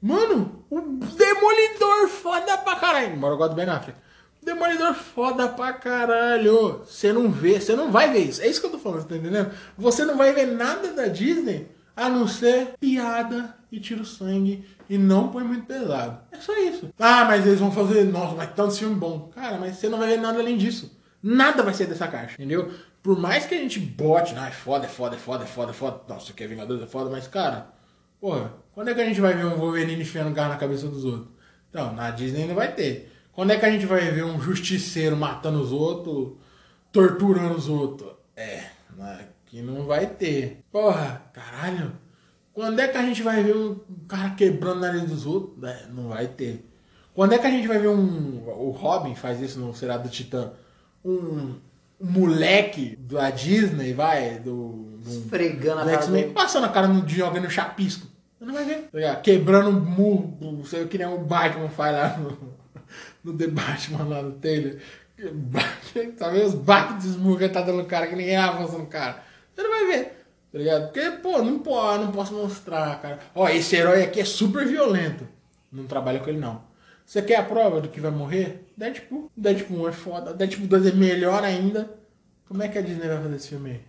Mano, o Demolidor foda pra caralho. Embora eu gosto do Ben Affleck. Demolidor foda pra caralho. Você não vê, você não vai ver isso. É isso que eu tô falando, você tá entendendo? Você não vai ver nada da Disney a não ser piada e tiro sangue e não põe muito pesado. É só isso. Ah, mas eles vão fazer, nossa, mas tanto filme bom. Cara, mas você não vai ver nada além disso. Nada vai ser dessa caixa, entendeu? Por mais que a gente bote, ah, é foda, é foda, é foda, é foda, é foda. Nossa, que é Vingadores é foda, mas cara, porra, quando é que a gente vai ver um Wolverine enfiando garra na cabeça dos outros? Então, na Disney não vai ter. Quando é que a gente vai ver um justiceiro matando os outros, torturando os outros? É, aqui não vai ter. Porra, caralho. Quando é que a gente vai ver um cara quebrando o nariz dos outros? É, não vai ter. Quando é que a gente vai ver um. O Robin faz isso no seriado do Titã. Um, um moleque da Disney, vai, do. do Esfregando a cara do- passando a cara no jogando no chapisco. Você não vai ver. Tá? Quebrando um murro, sei que nem o Batman faz lá no, no The Batman lá no Taylor. (laughs) Tá vendo os baques de ele tá dando no cara, que ninguém avança no cara. Você não vai ver. Tá ligado? Porque, pô, não, pode, não posso mostrar, cara. Ó, esse herói aqui é super violento. Não trabalha com ele, não. Você quer a prova do que vai morrer? Deadpool. Deadpool 1 é foda. Deadpool 2 é melhor ainda. Como é que a Disney vai fazer esse filme aí?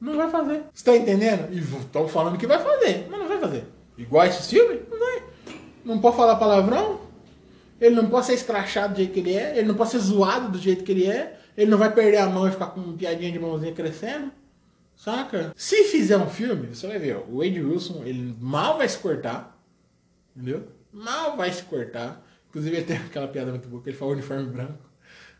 Não vai fazer. Você tá entendendo? E estão falando que vai fazer, mas não vai fazer. Igual esse filme? Não vai. Não pode falar palavrão. Ele não pode ser escrachado do jeito que ele é. Ele não pode ser zoado do jeito que ele é. Ele não vai perder a mão e ficar com piadinha de mãozinha crescendo. Saca? Se fizer um filme, você vai ver, ó, o Wade Wilson, ele mal vai se cortar. Entendeu? Mal vai se cortar. Inclusive, tem aquela piada muito boa que ele fala uniforme branco.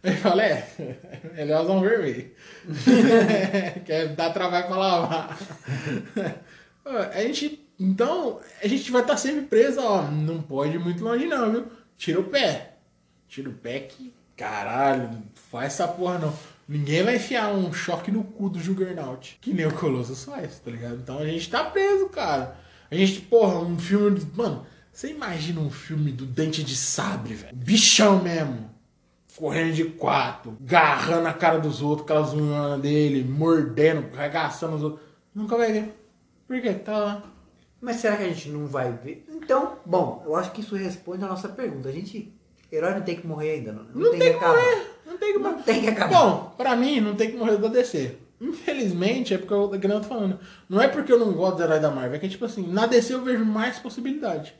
Ele fala, é, (laughs) ele usa um vermelho. (laughs) Quer dar trabalho pra lavar. (laughs) A gente, então, a gente vai estar sempre preso, ó. Não pode ir muito longe, não, viu? Tira o pé. Tira o pé que, caralho, faz essa porra não. Ninguém vai enfiar um choque no cu do Juggernaut, que nem o Colossus faz, tá ligado? Então a gente tá preso, cara. A gente, porra, um filme. Mano, você imagina um filme do Dente de Sabre, velho? Bichão mesmo. Correndo de quatro, garrando a cara dos outros, aquelas unhas dele, mordendo, arregaçando os outros. Nunca vai ver. Por quê? Tá lá. Mas será que a gente não vai ver? Então, bom, eu acho que isso responde a nossa pergunta. A gente. Herói não tem que morrer ainda, não. Não, tem, que, acabar. morrer. Não tem que morrer. Não tem que acabar. Bom, pra mim, não tem que morrer da DC. Infelizmente, é porque eu, que eu tô falando. Não é porque eu não gosto do herói da Marvel, é que, tipo assim, na DC eu vejo mais possibilidade.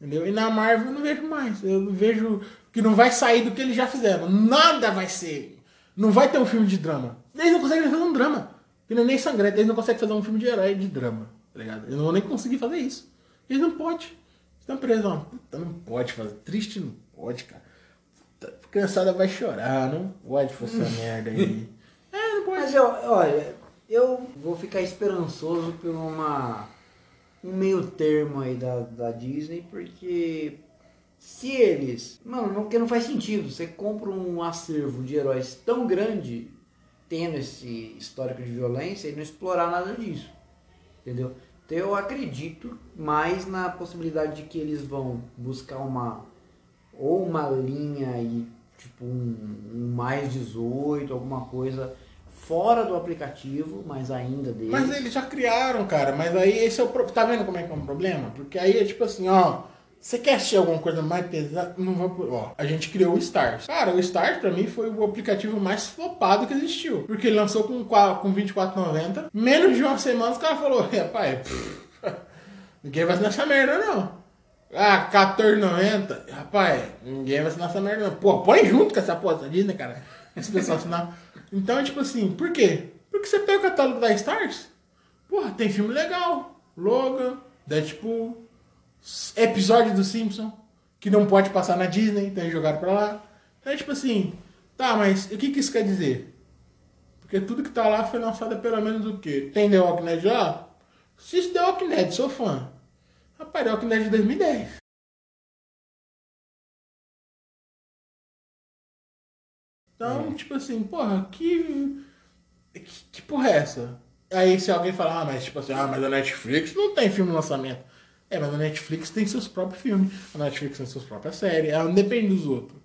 Entendeu? E na Marvel eu não vejo mais. Eu vejo que não vai sair do que eles já fizeram. Nada vai ser. Não vai ter um filme de drama. Eles não conseguem fazer um drama. Que não é nem sangrento. Eles não conseguem fazer um filme de herói de drama. Tá ligado? Eles não vão nem conseguir fazer isso. Eles não podem. Estão presos. Puta, não pode fazer. Triste não pode, cara. Puta, Cansada vai chorar, não pode fazer essa (laughs) merda aí. É, não pode. Mas eu, olha, eu vou ficar esperançoso por uma um meio termo aí da, da Disney, porque se eles. Mano, não, porque não faz sentido. Você compra um acervo de heróis tão grande, tendo esse histórico de violência, e não explorar nada disso. Entendeu? Então eu acredito mais na possibilidade de que eles vão buscar uma. Ou uma linha aí, tipo um, um mais 18, alguma coisa fora do aplicativo, mas ainda deles. Mas eles já criaram, cara. Mas aí esse é o. pro- Tá vendo como é que é um problema? Porque aí é tipo assim, ó. Você quer assistir alguma coisa mais pesada? Não vou. Ó, a gente criou o Stars. Cara, o Stars pra mim foi o aplicativo mais flopado que existiu. Porque ele lançou com, com 24,90. Menos de uma semana os caras falaram, rapaz, pff, (laughs) ninguém vai assinar essa merda não. Ah, 14,90. Rapaz, ninguém vai assinar essa merda não. Pô, põe junto com essa Disney, cara. Esse pessoal assinar. Então, tipo assim, por quê? Porque você pega o catálogo da Stars, porra, tem filme legal. Logan, Deadpool, episódio do Simpson, que não pode passar na Disney, então eles jogaram pra lá. Então, é tipo assim, tá, mas o que, que isso quer dizer? Porque tudo que tá lá foi lançado pelo menos o quê? Tem The Walking Dead lá? Assiste The Walking Dead, sou fã. Rapaz, The Walking Dead de 2010. Então, tipo assim, porra, que, que. Que porra é essa? Aí se alguém falar, ah, mas tipo assim, ah, mas a Netflix não tem filme no lançamento. É, mas a Netflix tem seus próprios filmes. A Netflix tem suas próprias séries. Ela não depende dos outros.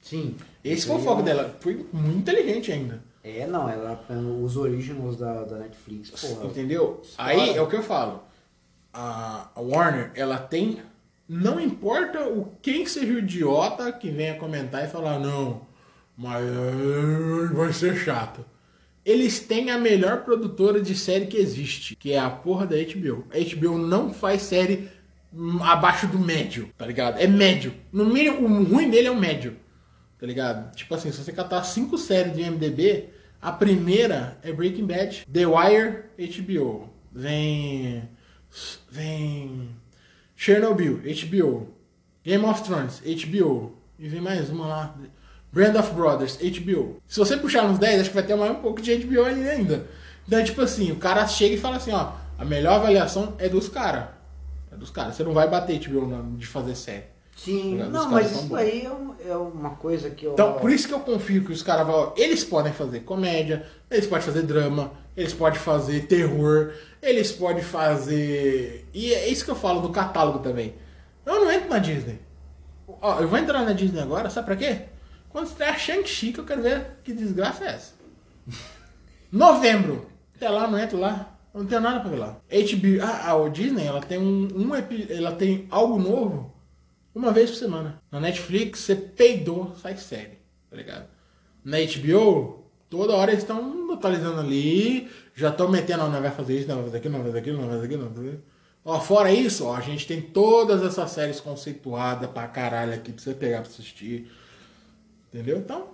Sim. Esse foi o foco é- dela. Foi muito inteligente ainda. É, não, ela os originals da, da Netflix, porra. Entendeu? Aí é o que eu falo. A, Warner, ela tem. Não importa o quem seja o idiota que venha comentar e falar, não, mas eh, vai ser chato. Eles têm a melhor produtora de série que existe, que é a porra da HBO. A HBO não faz série hum, abaixo do médio, tá ligado? É médio. No mínimo, o ruim dele é o médio. Tá ligado? Tipo assim, se você catar cinco séries do IMDB, a primeira é Breaking Bad, The Wire, HBO. Vem. Vem. Chernobyl, HBO. Game of Thrones, HBO. E vem mais uma lá. Brand of Brothers, HBO. Se você puxar nos 10, acho que vai ter mais um pouco de HBO ali ainda. Então, tipo assim, o cara chega e fala assim, ó, a melhor avaliação é dos caras. É dos caras. Você não vai bater HBO de fazer série. Sim, os não, mas isso bons. aí é, é uma coisa que eu. Então, por isso que eu confio que os caras vão. Eles podem fazer comédia, eles podem fazer drama, eles podem fazer terror, eles podem fazer. E é isso que eu falo do catálogo também. Eu não entro na Disney. Ó, eu vou entrar na Disney agora, sabe pra quê? Quando estrear Shang-Chi, que eu quero ver que desgraça é essa. (laughs) Novembro. Até lá, não entro lá. Eu não tenho nada pra ver lá. HBO. Ah, a Disney, ela tem um, um ela tem algo novo uma vez por semana. Na Netflix, você peidou, sai série, tá ligado? Na HBO, Toda hora eles estão atualizando ali, já estão metendo, não vai fazer isso, não vai fazer aquilo, não vai fazer aquilo, não vai fazer aquilo, não vai fazer aquilo. Ó, fora isso, ó, a gente tem todas essas séries conceituadas pra caralho aqui pra você pegar pra assistir. Entendeu? Então,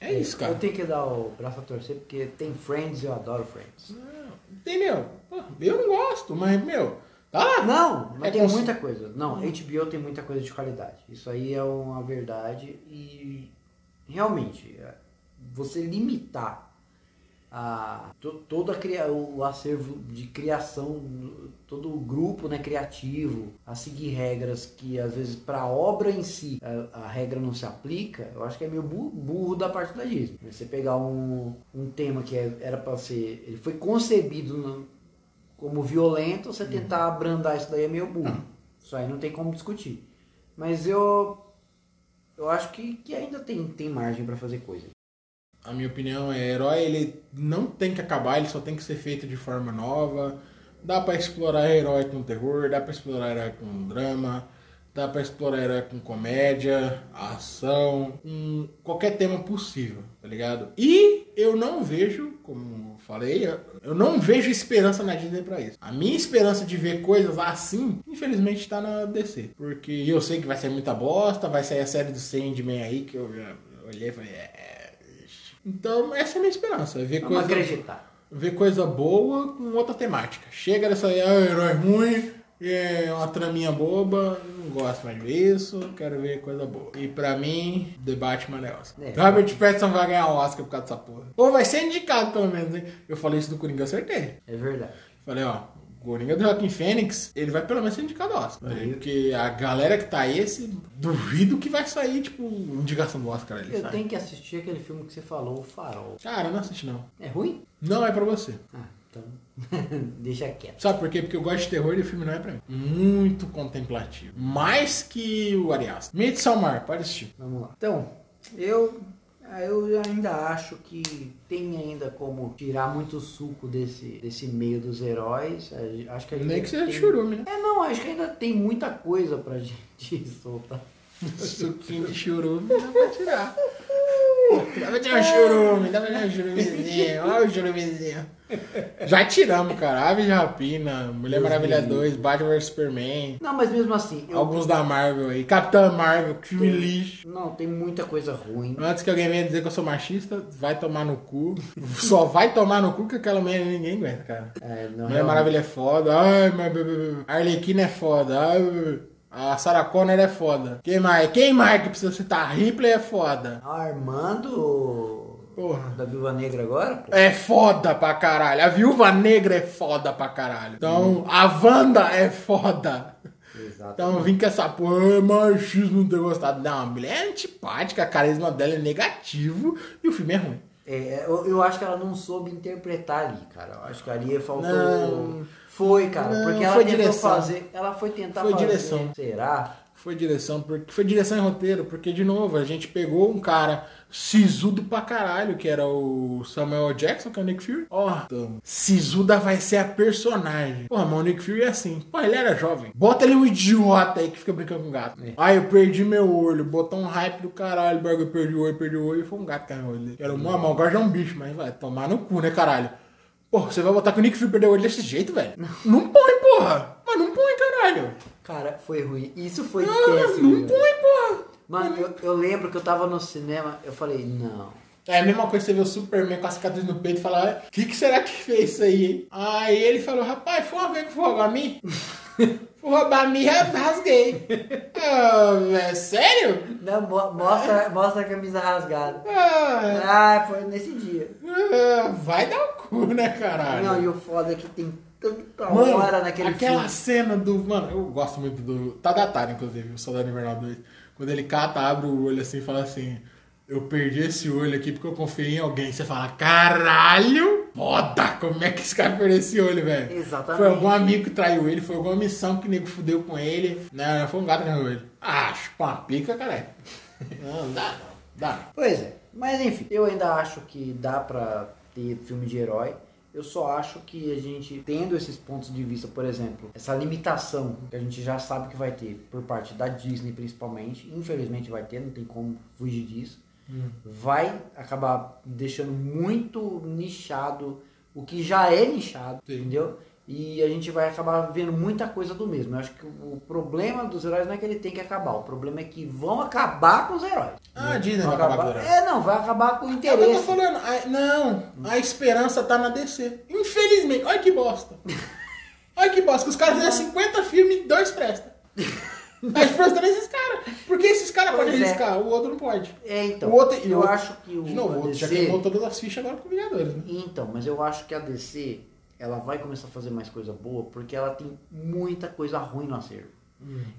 é isso, cara. Eu tenho que dar o braço a torcer porque tem Friends e eu adoro Friends. Entendeu? Pô, Eu não gosto, mas, meu, lá. Não, mas É tem cons- muita coisa. Não, HBO tem muita coisa de qualidade. Isso aí é uma verdade e realmente é, você limitar a to- toda a o acervo de criação, todo o grupo né, criativo a seguir regras que às vezes para a obra em si a, a regra não se aplica, eu acho que é meio bu- burro da parte da Disney. Você pegar um, um tema que é- era para ser, ele foi concebido no- como violento, você tentar abrandar isso daí é meio burro. Isso aí não tem como discutir. Mas eu eu acho que, que ainda tem, tem margem para fazer coisa. A minha opinião é, herói ele não tem que acabar, ele só tem que ser feito de forma nova. Dá pra explorar herói com terror, dá pra explorar herói com drama, dá pra explorar herói com comédia, ação, com qualquer tema possível, tá ligado? E eu não vejo, como falei, eu não vejo esperança na Disney pra isso. A minha esperança de ver coisas assim, infelizmente, tá na DC. Porque eu sei que vai ser muita bosta, vai sair a série do Sandman aí, que eu já olhei e falei, é. Então, essa é a minha esperança. Ver Vamos coisa, acreditar. ver coisa boa com outra temática. Chega dessa aí, ah, herói ruim, é uma traminha boba, não gosto mais de ver isso, quero ver coisa boa. E pra mim, The Batman é Oscar. É. Robert Pattinson vai ganhar Oscar por causa dessa porra. Ou vai ser indicado pelo menos, hein? Eu falei isso do Coringa, eu acertei. É verdade. Falei, ó, o Coringa do Joaquim Fênix, ele vai pelo menos ser indicado ao Oscar. Aí. Porque a galera que tá esse, duvido que vai sair, tipo, indicação do Oscar ali, Eu tenho que assistir aquele filme que você falou, O Farol. Cara, não assiste não. É ruim? Não é pra você. Ah, então (laughs) deixa quieto. Sabe por quê? Porque eu gosto de terror e o filme não é pra mim. Muito contemplativo. Mais que o Ari Aster. Midsommar, pode assistir. Vamos lá. Então, eu, eu ainda acho que tem ainda como tirar muito suco desse, desse meio dos heróis. Acho que Nem que seja tem- churume, né? É, não, acho que ainda tem muita coisa pra (laughs) gente soltar. Suquinho de churume dá pra tirar. Dá pra tirar um churume, dá pra tirar um churumezinho. (laughs) Olha o churumezinho. Já tiramos, cara. Ave de Rapina, Mulher Deus Maravilha me 2, Batman vs Superman. Não, mas mesmo assim, eu... Alguns da Marvel aí. Capitã Marvel, que filme lixo. Não, tem muita coisa ruim. Antes que alguém venha dizer que eu sou machista, vai tomar no cu. Só vai tomar no cu que aquela mulher ninguém aguenta, cara. É, não, Mulher realmente. Maravilha é foda. Ai, mas... Arlequina é foda. Ai, a Sarah Connor é foda. Quem mais? Quem mais que precisa citar? Ripley é foda. Armando Porra. da Viúva Negra agora, pô. É foda pra caralho. A Viúva Negra é foda pra caralho. Então, a Wanda é foda. Exato. Então, vim com essa porra, é machismo não ter gostado. Não, a mulher é antipática, a carisma dela é negativo e o filme é ruim. É, eu, eu acho que ela não soube interpretar ali, cara. Eu acho que ali faltou. Não. Foi, cara. Não, porque ela foi tentou direção. fazer. Ela foi tentar Foi fazer. direção. Será? Foi direção, porque foi direção e roteiro, porque de novo, a gente pegou um cara sisudo pra caralho, que era o Samuel Jackson, que é o Nick Fury. Ó, então, sisuda vai ser a personagem. Porra, mas o Nick Fury é assim. Pô, ele era jovem. Bota ele um idiota aí que fica brincando com gato. É. Aí eu perdi meu olho, botou um hype do caralho, bagulho, eu perdi o olho, perdi o olho, e foi um gato que caiu no olho dele. Era um mal, agora já é um bicho, mas vai tomar no cu, né, caralho? Porra, você vai botar que o Nick Fury perdeu o olho desse jeito, velho? Não põe, porra! Mas não põe, caralho! Cara, foi ruim. Isso foi Ah, péssimo. não põe, porra! Mano, eu, eu lembro que eu tava no cinema, eu falei, não. É a mesma coisa que você vê o Superman com a cicatriz no peito e falar, o que, que será que fez isso aí? Aí ele falou, rapaz, foi uma vez que foi a mim? (laughs) roubar a mim, eu rasguei. Ah, é sério? Não, mo- mostra, mostra a camisa rasgada. Ah, Ah, foi nesse dia. ah, vai dar o cu, né, caralho? Não, e o foda é que tem tanta Mano, hora naquele aquela filme. cena do. Mano, eu gosto muito do. Tá datado, inclusive, o Soldado Invernal 2. Quando ele cata, abre o olho assim e fala assim: Eu perdi esse olho aqui porque eu confiei em alguém. Você fala: Caralho! Foda! Como é que esse cara perdeu esse olho, velho? Exatamente. Foi algum amigo que traiu ele, foi alguma missão que o nego fudeu com ele. Não, foi um gato que traiu ele. Ah, chupa uma pica, caralho. (laughs) Não, dá não. Dá. Pois é. Mas enfim, eu ainda acho que dá pra ter filme de herói. Eu só acho que a gente, tendo esses pontos de vista, por exemplo, essa limitação que a gente já sabe que vai ter por parte da Disney principalmente, infelizmente vai ter, não tem como fugir disso. Vai acabar deixando muito nichado o que já é nichado, Sim. entendeu? E a gente vai acabar vendo muita coisa do mesmo. Eu acho que o problema dos heróis não é que ele tem que acabar, o problema é que vão acabar com os heróis. Ah, a Disney vai acabar. É, não, vai acabar com o É o que eu tô interesse. falando. A- não, a esperança tá na DC. Infelizmente. Olha que bosta. (laughs) Olha que bosta. que Os caras fizeram 50 filmes e dois prestam. (laughs) A esperança tá nesses caras. Porque esses caras podem é. arriscar, o outro não pode. É, então. o outro, eu o- acho que o De novo, o outro já DC queimou todas as fichas agora com Vingadores, né? Então, mas eu acho que a DC ela vai começar a fazer mais coisa boa porque ela tem muita coisa ruim no acervo.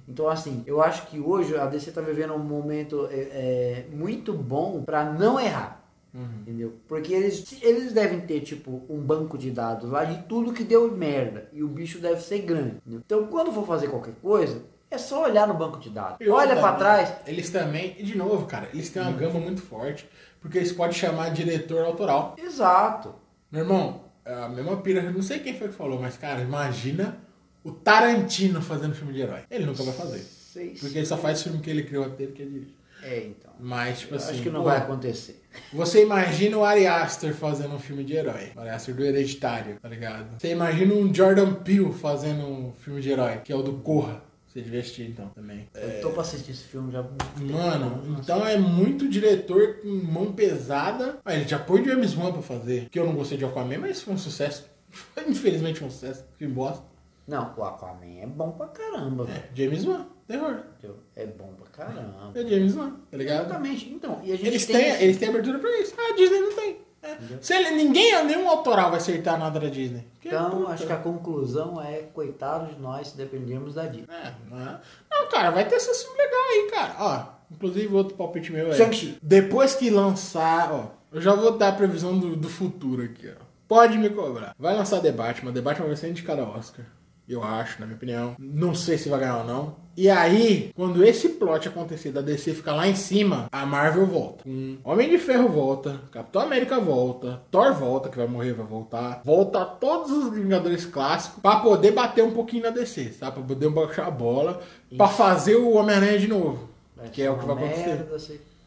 Então, assim, eu acho que hoje a DC tá vivendo um momento é, é, muito bom pra não errar. Entendeu? Porque eles, eles devem ter, tipo, um banco de dados lá de tudo que deu merda. E o bicho deve ser grande. entendeu? Então, quando for fazer qualquer coisa, é só olhar no banco de dados. E Olha né, trás. Eles também, e de novo, cara, eles têm uma Uhum. gama muito forte. Porque eles podem chamar diretor autoral. Exato. Meu irmão, é a mesma pira, não sei quem foi que falou, mas, cara, imagina o Tarantino fazendo filme de herói. Ele nunca vai fazer. Sei, Porque ele só faz filme que ele criou até que ele dirige. É, então. Mas, tipo Eu assim. acho que não pô, vai acontecer. Você imagina o Ari Aster fazendo um filme de herói. O Ari Aster do Hereditário, tá ligado? Você imagina um Jordan Peele fazendo um filme de herói, que é o do Corra. Devia assistir então também. Eu tô pra assistir esse filme já. Mano, então é muito diretor com mão pesada. Ah, ele já põe James Wan pra fazer. Que eu não gostei de Aquaman, mas foi um sucesso. (laughs) Infelizmente foi um sucesso. Filme bosta. Não, o Aquaman é bom pra caramba, velho. É, James Wan, terror. É bom pra caramba. É James Wan, tá ligado? Exatamente. Então, e a gente Eles tem. têm, esse- eles têm abertura pra isso. Ah, a Disney não tem. É. Se ele, ninguém, nenhum autoral vai acertar nada da Disney. Que Então, puta. acho que a conclusão é coitado de nós se dependermos da Disney. É, não, é- não, cara, vai ter esse filme legal aí, cara. Ó, inclusive outro palpite meu é. Shang-Chi. Depois que lançar, ó, eu já vou dar a previsão do, do futuro aqui, ó. Pode me cobrar. Vai lançar The Batman, The Batman vai ser indicado ao Oscar. Eu acho, na minha opinião. Não sei se vai ganhar ou não. E aí, quando esse plot acontecer da DC ficar lá em cima, a Marvel volta. Com Homem de Ferro volta, Capitão América volta, Thor volta, que vai morrer, vai voltar. Volta todos os Vingadores clássicos pra poder bater um pouquinho na DC, tá? Pra poder baixar a bola, pra fazer o Homem-Aranha de novo. Vai que é o que vai acontecer. Merda,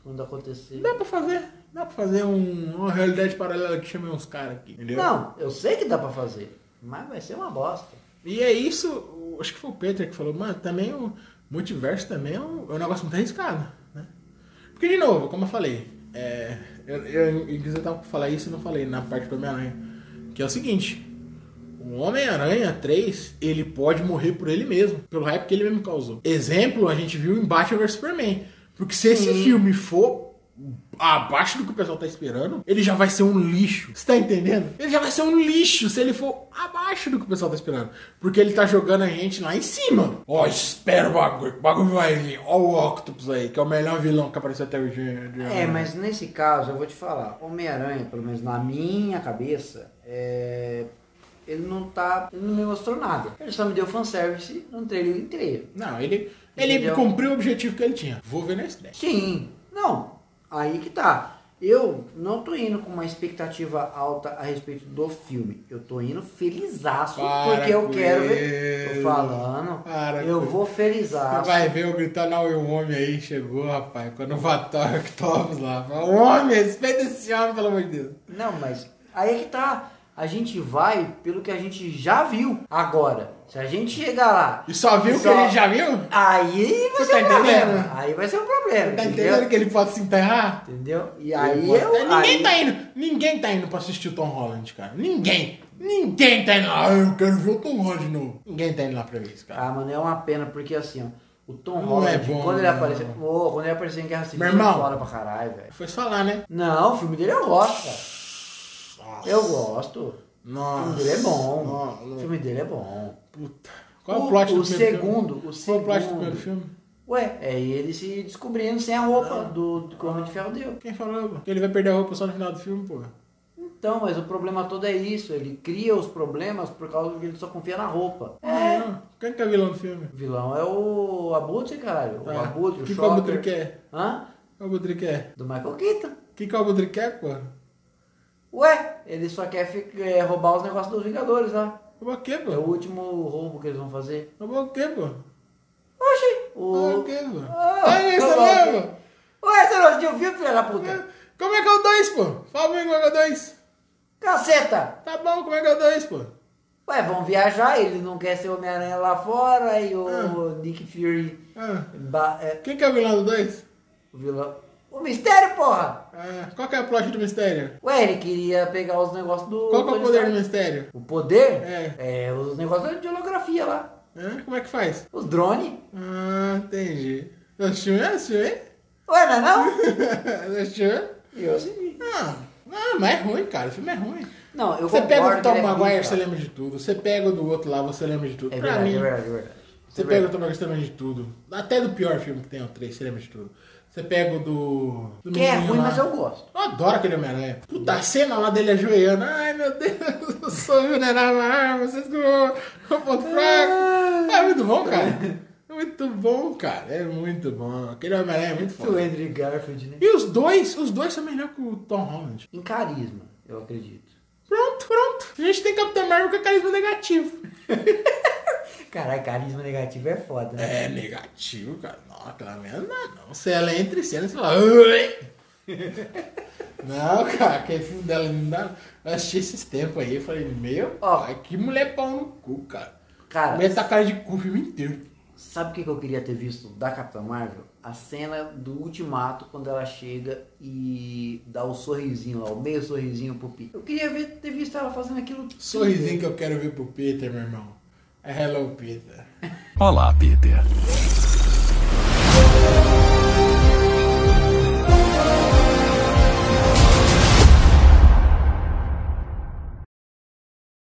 quando acontecer. Dá pra fazer. Dá pra fazer um- uma realidade paralela que chame uns caras aqui. Entendeu? Não, eu sei que dá pra fazer. Mas vai ser uma bosta. E é isso, acho que foi o Peter que falou, mano, também o multiverso também é um, é um negócio muito arriscado, né? Porque, de novo, como eu falei, é, eu, eu, eu tava falar isso e não falei na parte do Homem-Aranha, que é o seguinte, o Homem-Aranha 3, ele pode morrer por ele mesmo, pelo hype que ele mesmo causou. Exemplo, a gente viu em Batman vs Superman, porque se esse filme for abaixo do que o pessoal tá esperando, ele já vai ser um lixo. Você tá entendendo? Ele já vai ser um lixo se ele for abaixo do que o pessoal tá esperando. Porque ele tá jogando a gente lá em cima. Ó, espera o bagulho. O bagulho vai vir. Ó o Octopus aí, que é o melhor vilão que apareceu até hoje. de- É, mas nesse caso, eu vou te falar, Homem-Aranha, pelo menos na minha cabeça, é... ele não tá. Ele não me mostrou nada. Ele só me deu fanservice no trailer inteiro. Não, ele, ele Entendeu? cumpriu o objetivo que ele tinha. Vou ver na estreia. Sim, não. Aí que tá. Eu não tô indo com uma expectativa alta a respeito do filme. Eu tô indo felizaço Para porque eu quero ver. Tô falando. Para eu vou Você felizaço. vai ver eu gritando ao o homem aí, chegou, rapaz. Quando o Vator Octopus lá. O homem, respeita esse homem, pelo amor de Deus. Não, mas aí é que tá. A gente vai pelo que a gente já viu. Agora, se a gente chegar lá. E só viu o que Só- a gente já viu? Aí vai Você ser tá um problema. entendendo? Aí vai ser um problema. Tá entendeu? entendendo que ele pode se enterrar? Entendeu? E Ele aí eu. Ninguém aí- tá indo. Ninguém tá indo pra assistir o Tom Holland, cara. Ninguém. Ninguém tá indo. Ah, eu quero ver o Tom Holland de novo. Ninguém tá indo lá pra ver isso, cara. Ah, mano, é uma pena, porque assim, ó. O Tom Não Holland, é bom, quando ele apareceu. Ô, quando ele apareceu em Guerra Civil, Meu foi irmão. foda pra caralho, velho. Foi só lá, né? Não, o filme dele eu gosto, cara. Nossa. Eu gosto. O Nossa. filme dele é bom. Nossa. O filme dele é bom. Puta. Qual é o plot o do primeiro segundo, filme? o Qual é segundo. o plot do primeiro filme? Ué, é ele se descobrindo sem a roupa do, do que o Homem de Ferro deu. Quem falou? ele vai perder a roupa só no final do filme, pô. Então, mas o problema todo é isso. Ele cria os problemas por causa que ele só confia na roupa. É. Quem que é o vilão do filme? O vilão é o Abutre, caralho. O Tá. Abutre, o que que o Abutre quer? Hã? O o Abutre quer? Do Michael Keaton. O que que o Abutre quer, pô? Ué, ele só quer fi- é, roubar os negócios dos Vingadores lá. Roubar o quê, É pô? o último roubo que eles vão fazer. Roubar o quê, pô? Oxi! Roubar O... o quê, pô? Ah, É isso o quê? mesmo? Ué, você não de ouvir, filha da puta. Como é que é o 2, pô? Fala pra mim como é que é o 2. Caceta! Tá bom, como é que é o 2, pô? Ué, vão viajar, ele não quer ser Homem-Aranha lá fora, e o Nick Fury. Ah, ba- é, quem que é o vilão do 2? o vilão. O mistério, porra! Ah, qual que é o plot do mistério? Ué, ele queria pegar os negócios do. Qual que é o poder do mistério? O poder? É. É, os negócios de holografia lá. Hã? Como é que faz? Os drones. Ah, entendi. Assistiu, assistiu, hein? Ué, não é não? (laughs) Assistiu? Eu assisti. Ah, não, mas é ruim, cara. O filme é ruim. Não, eu Você pega o Tom é Maguire, ruim, você lembra de tudo. Você pega o do outro lá, você lembra de tudo. É pra verdade, mim, é verdade, é verdade. você É pega o. Tom Maguire, você lembra de tudo. Até do pior filme que tem, o 3, você lembra de tudo. Você pega o do... do Que é ruim, lá. mas eu gosto. Eu adoro aquele Homem-Aranha. Puta, a cena lá dele ajoelhando. Ai, meu Deus, eu sou vulnerável. Ai, vocês com o ponto fraco. É muito bom, cara. É muito bom, cara. É muito bom. Aquele Homem-Aranha é muito O foda. Andrew Garfield, né? E os dois, os dois são melhor que o Tom Holland. Em carisma, eu acredito. Pronto, pronto. A gente tem Capitão Marvel com carisma negativo. (laughs) Caralho, carisma negativo é foda, né? É negativo, cara. Não, aquela merda não, é não. Se ela entra em cena, você fala. "Ui". (laughs) Não, cara, aquele filme dela não dá. Eu assisti esses tempos aí, eu falei, meu, Ó. que mulher pau no cu, cara. Cara, mulher tá cara de cu o filme inteiro. sabe o que que eu queria ter visto da Capitã Marvel? A cena do Ultimato, quando ela chega e dá o sorrisinho lá, o meio sorrisinho pro Peter. Eu queria ver, ter visto ela fazendo aquilo. Sorrisinho que eu quero ver pro Peter, meu irmão. É Hello, Peter. Olá, Peter.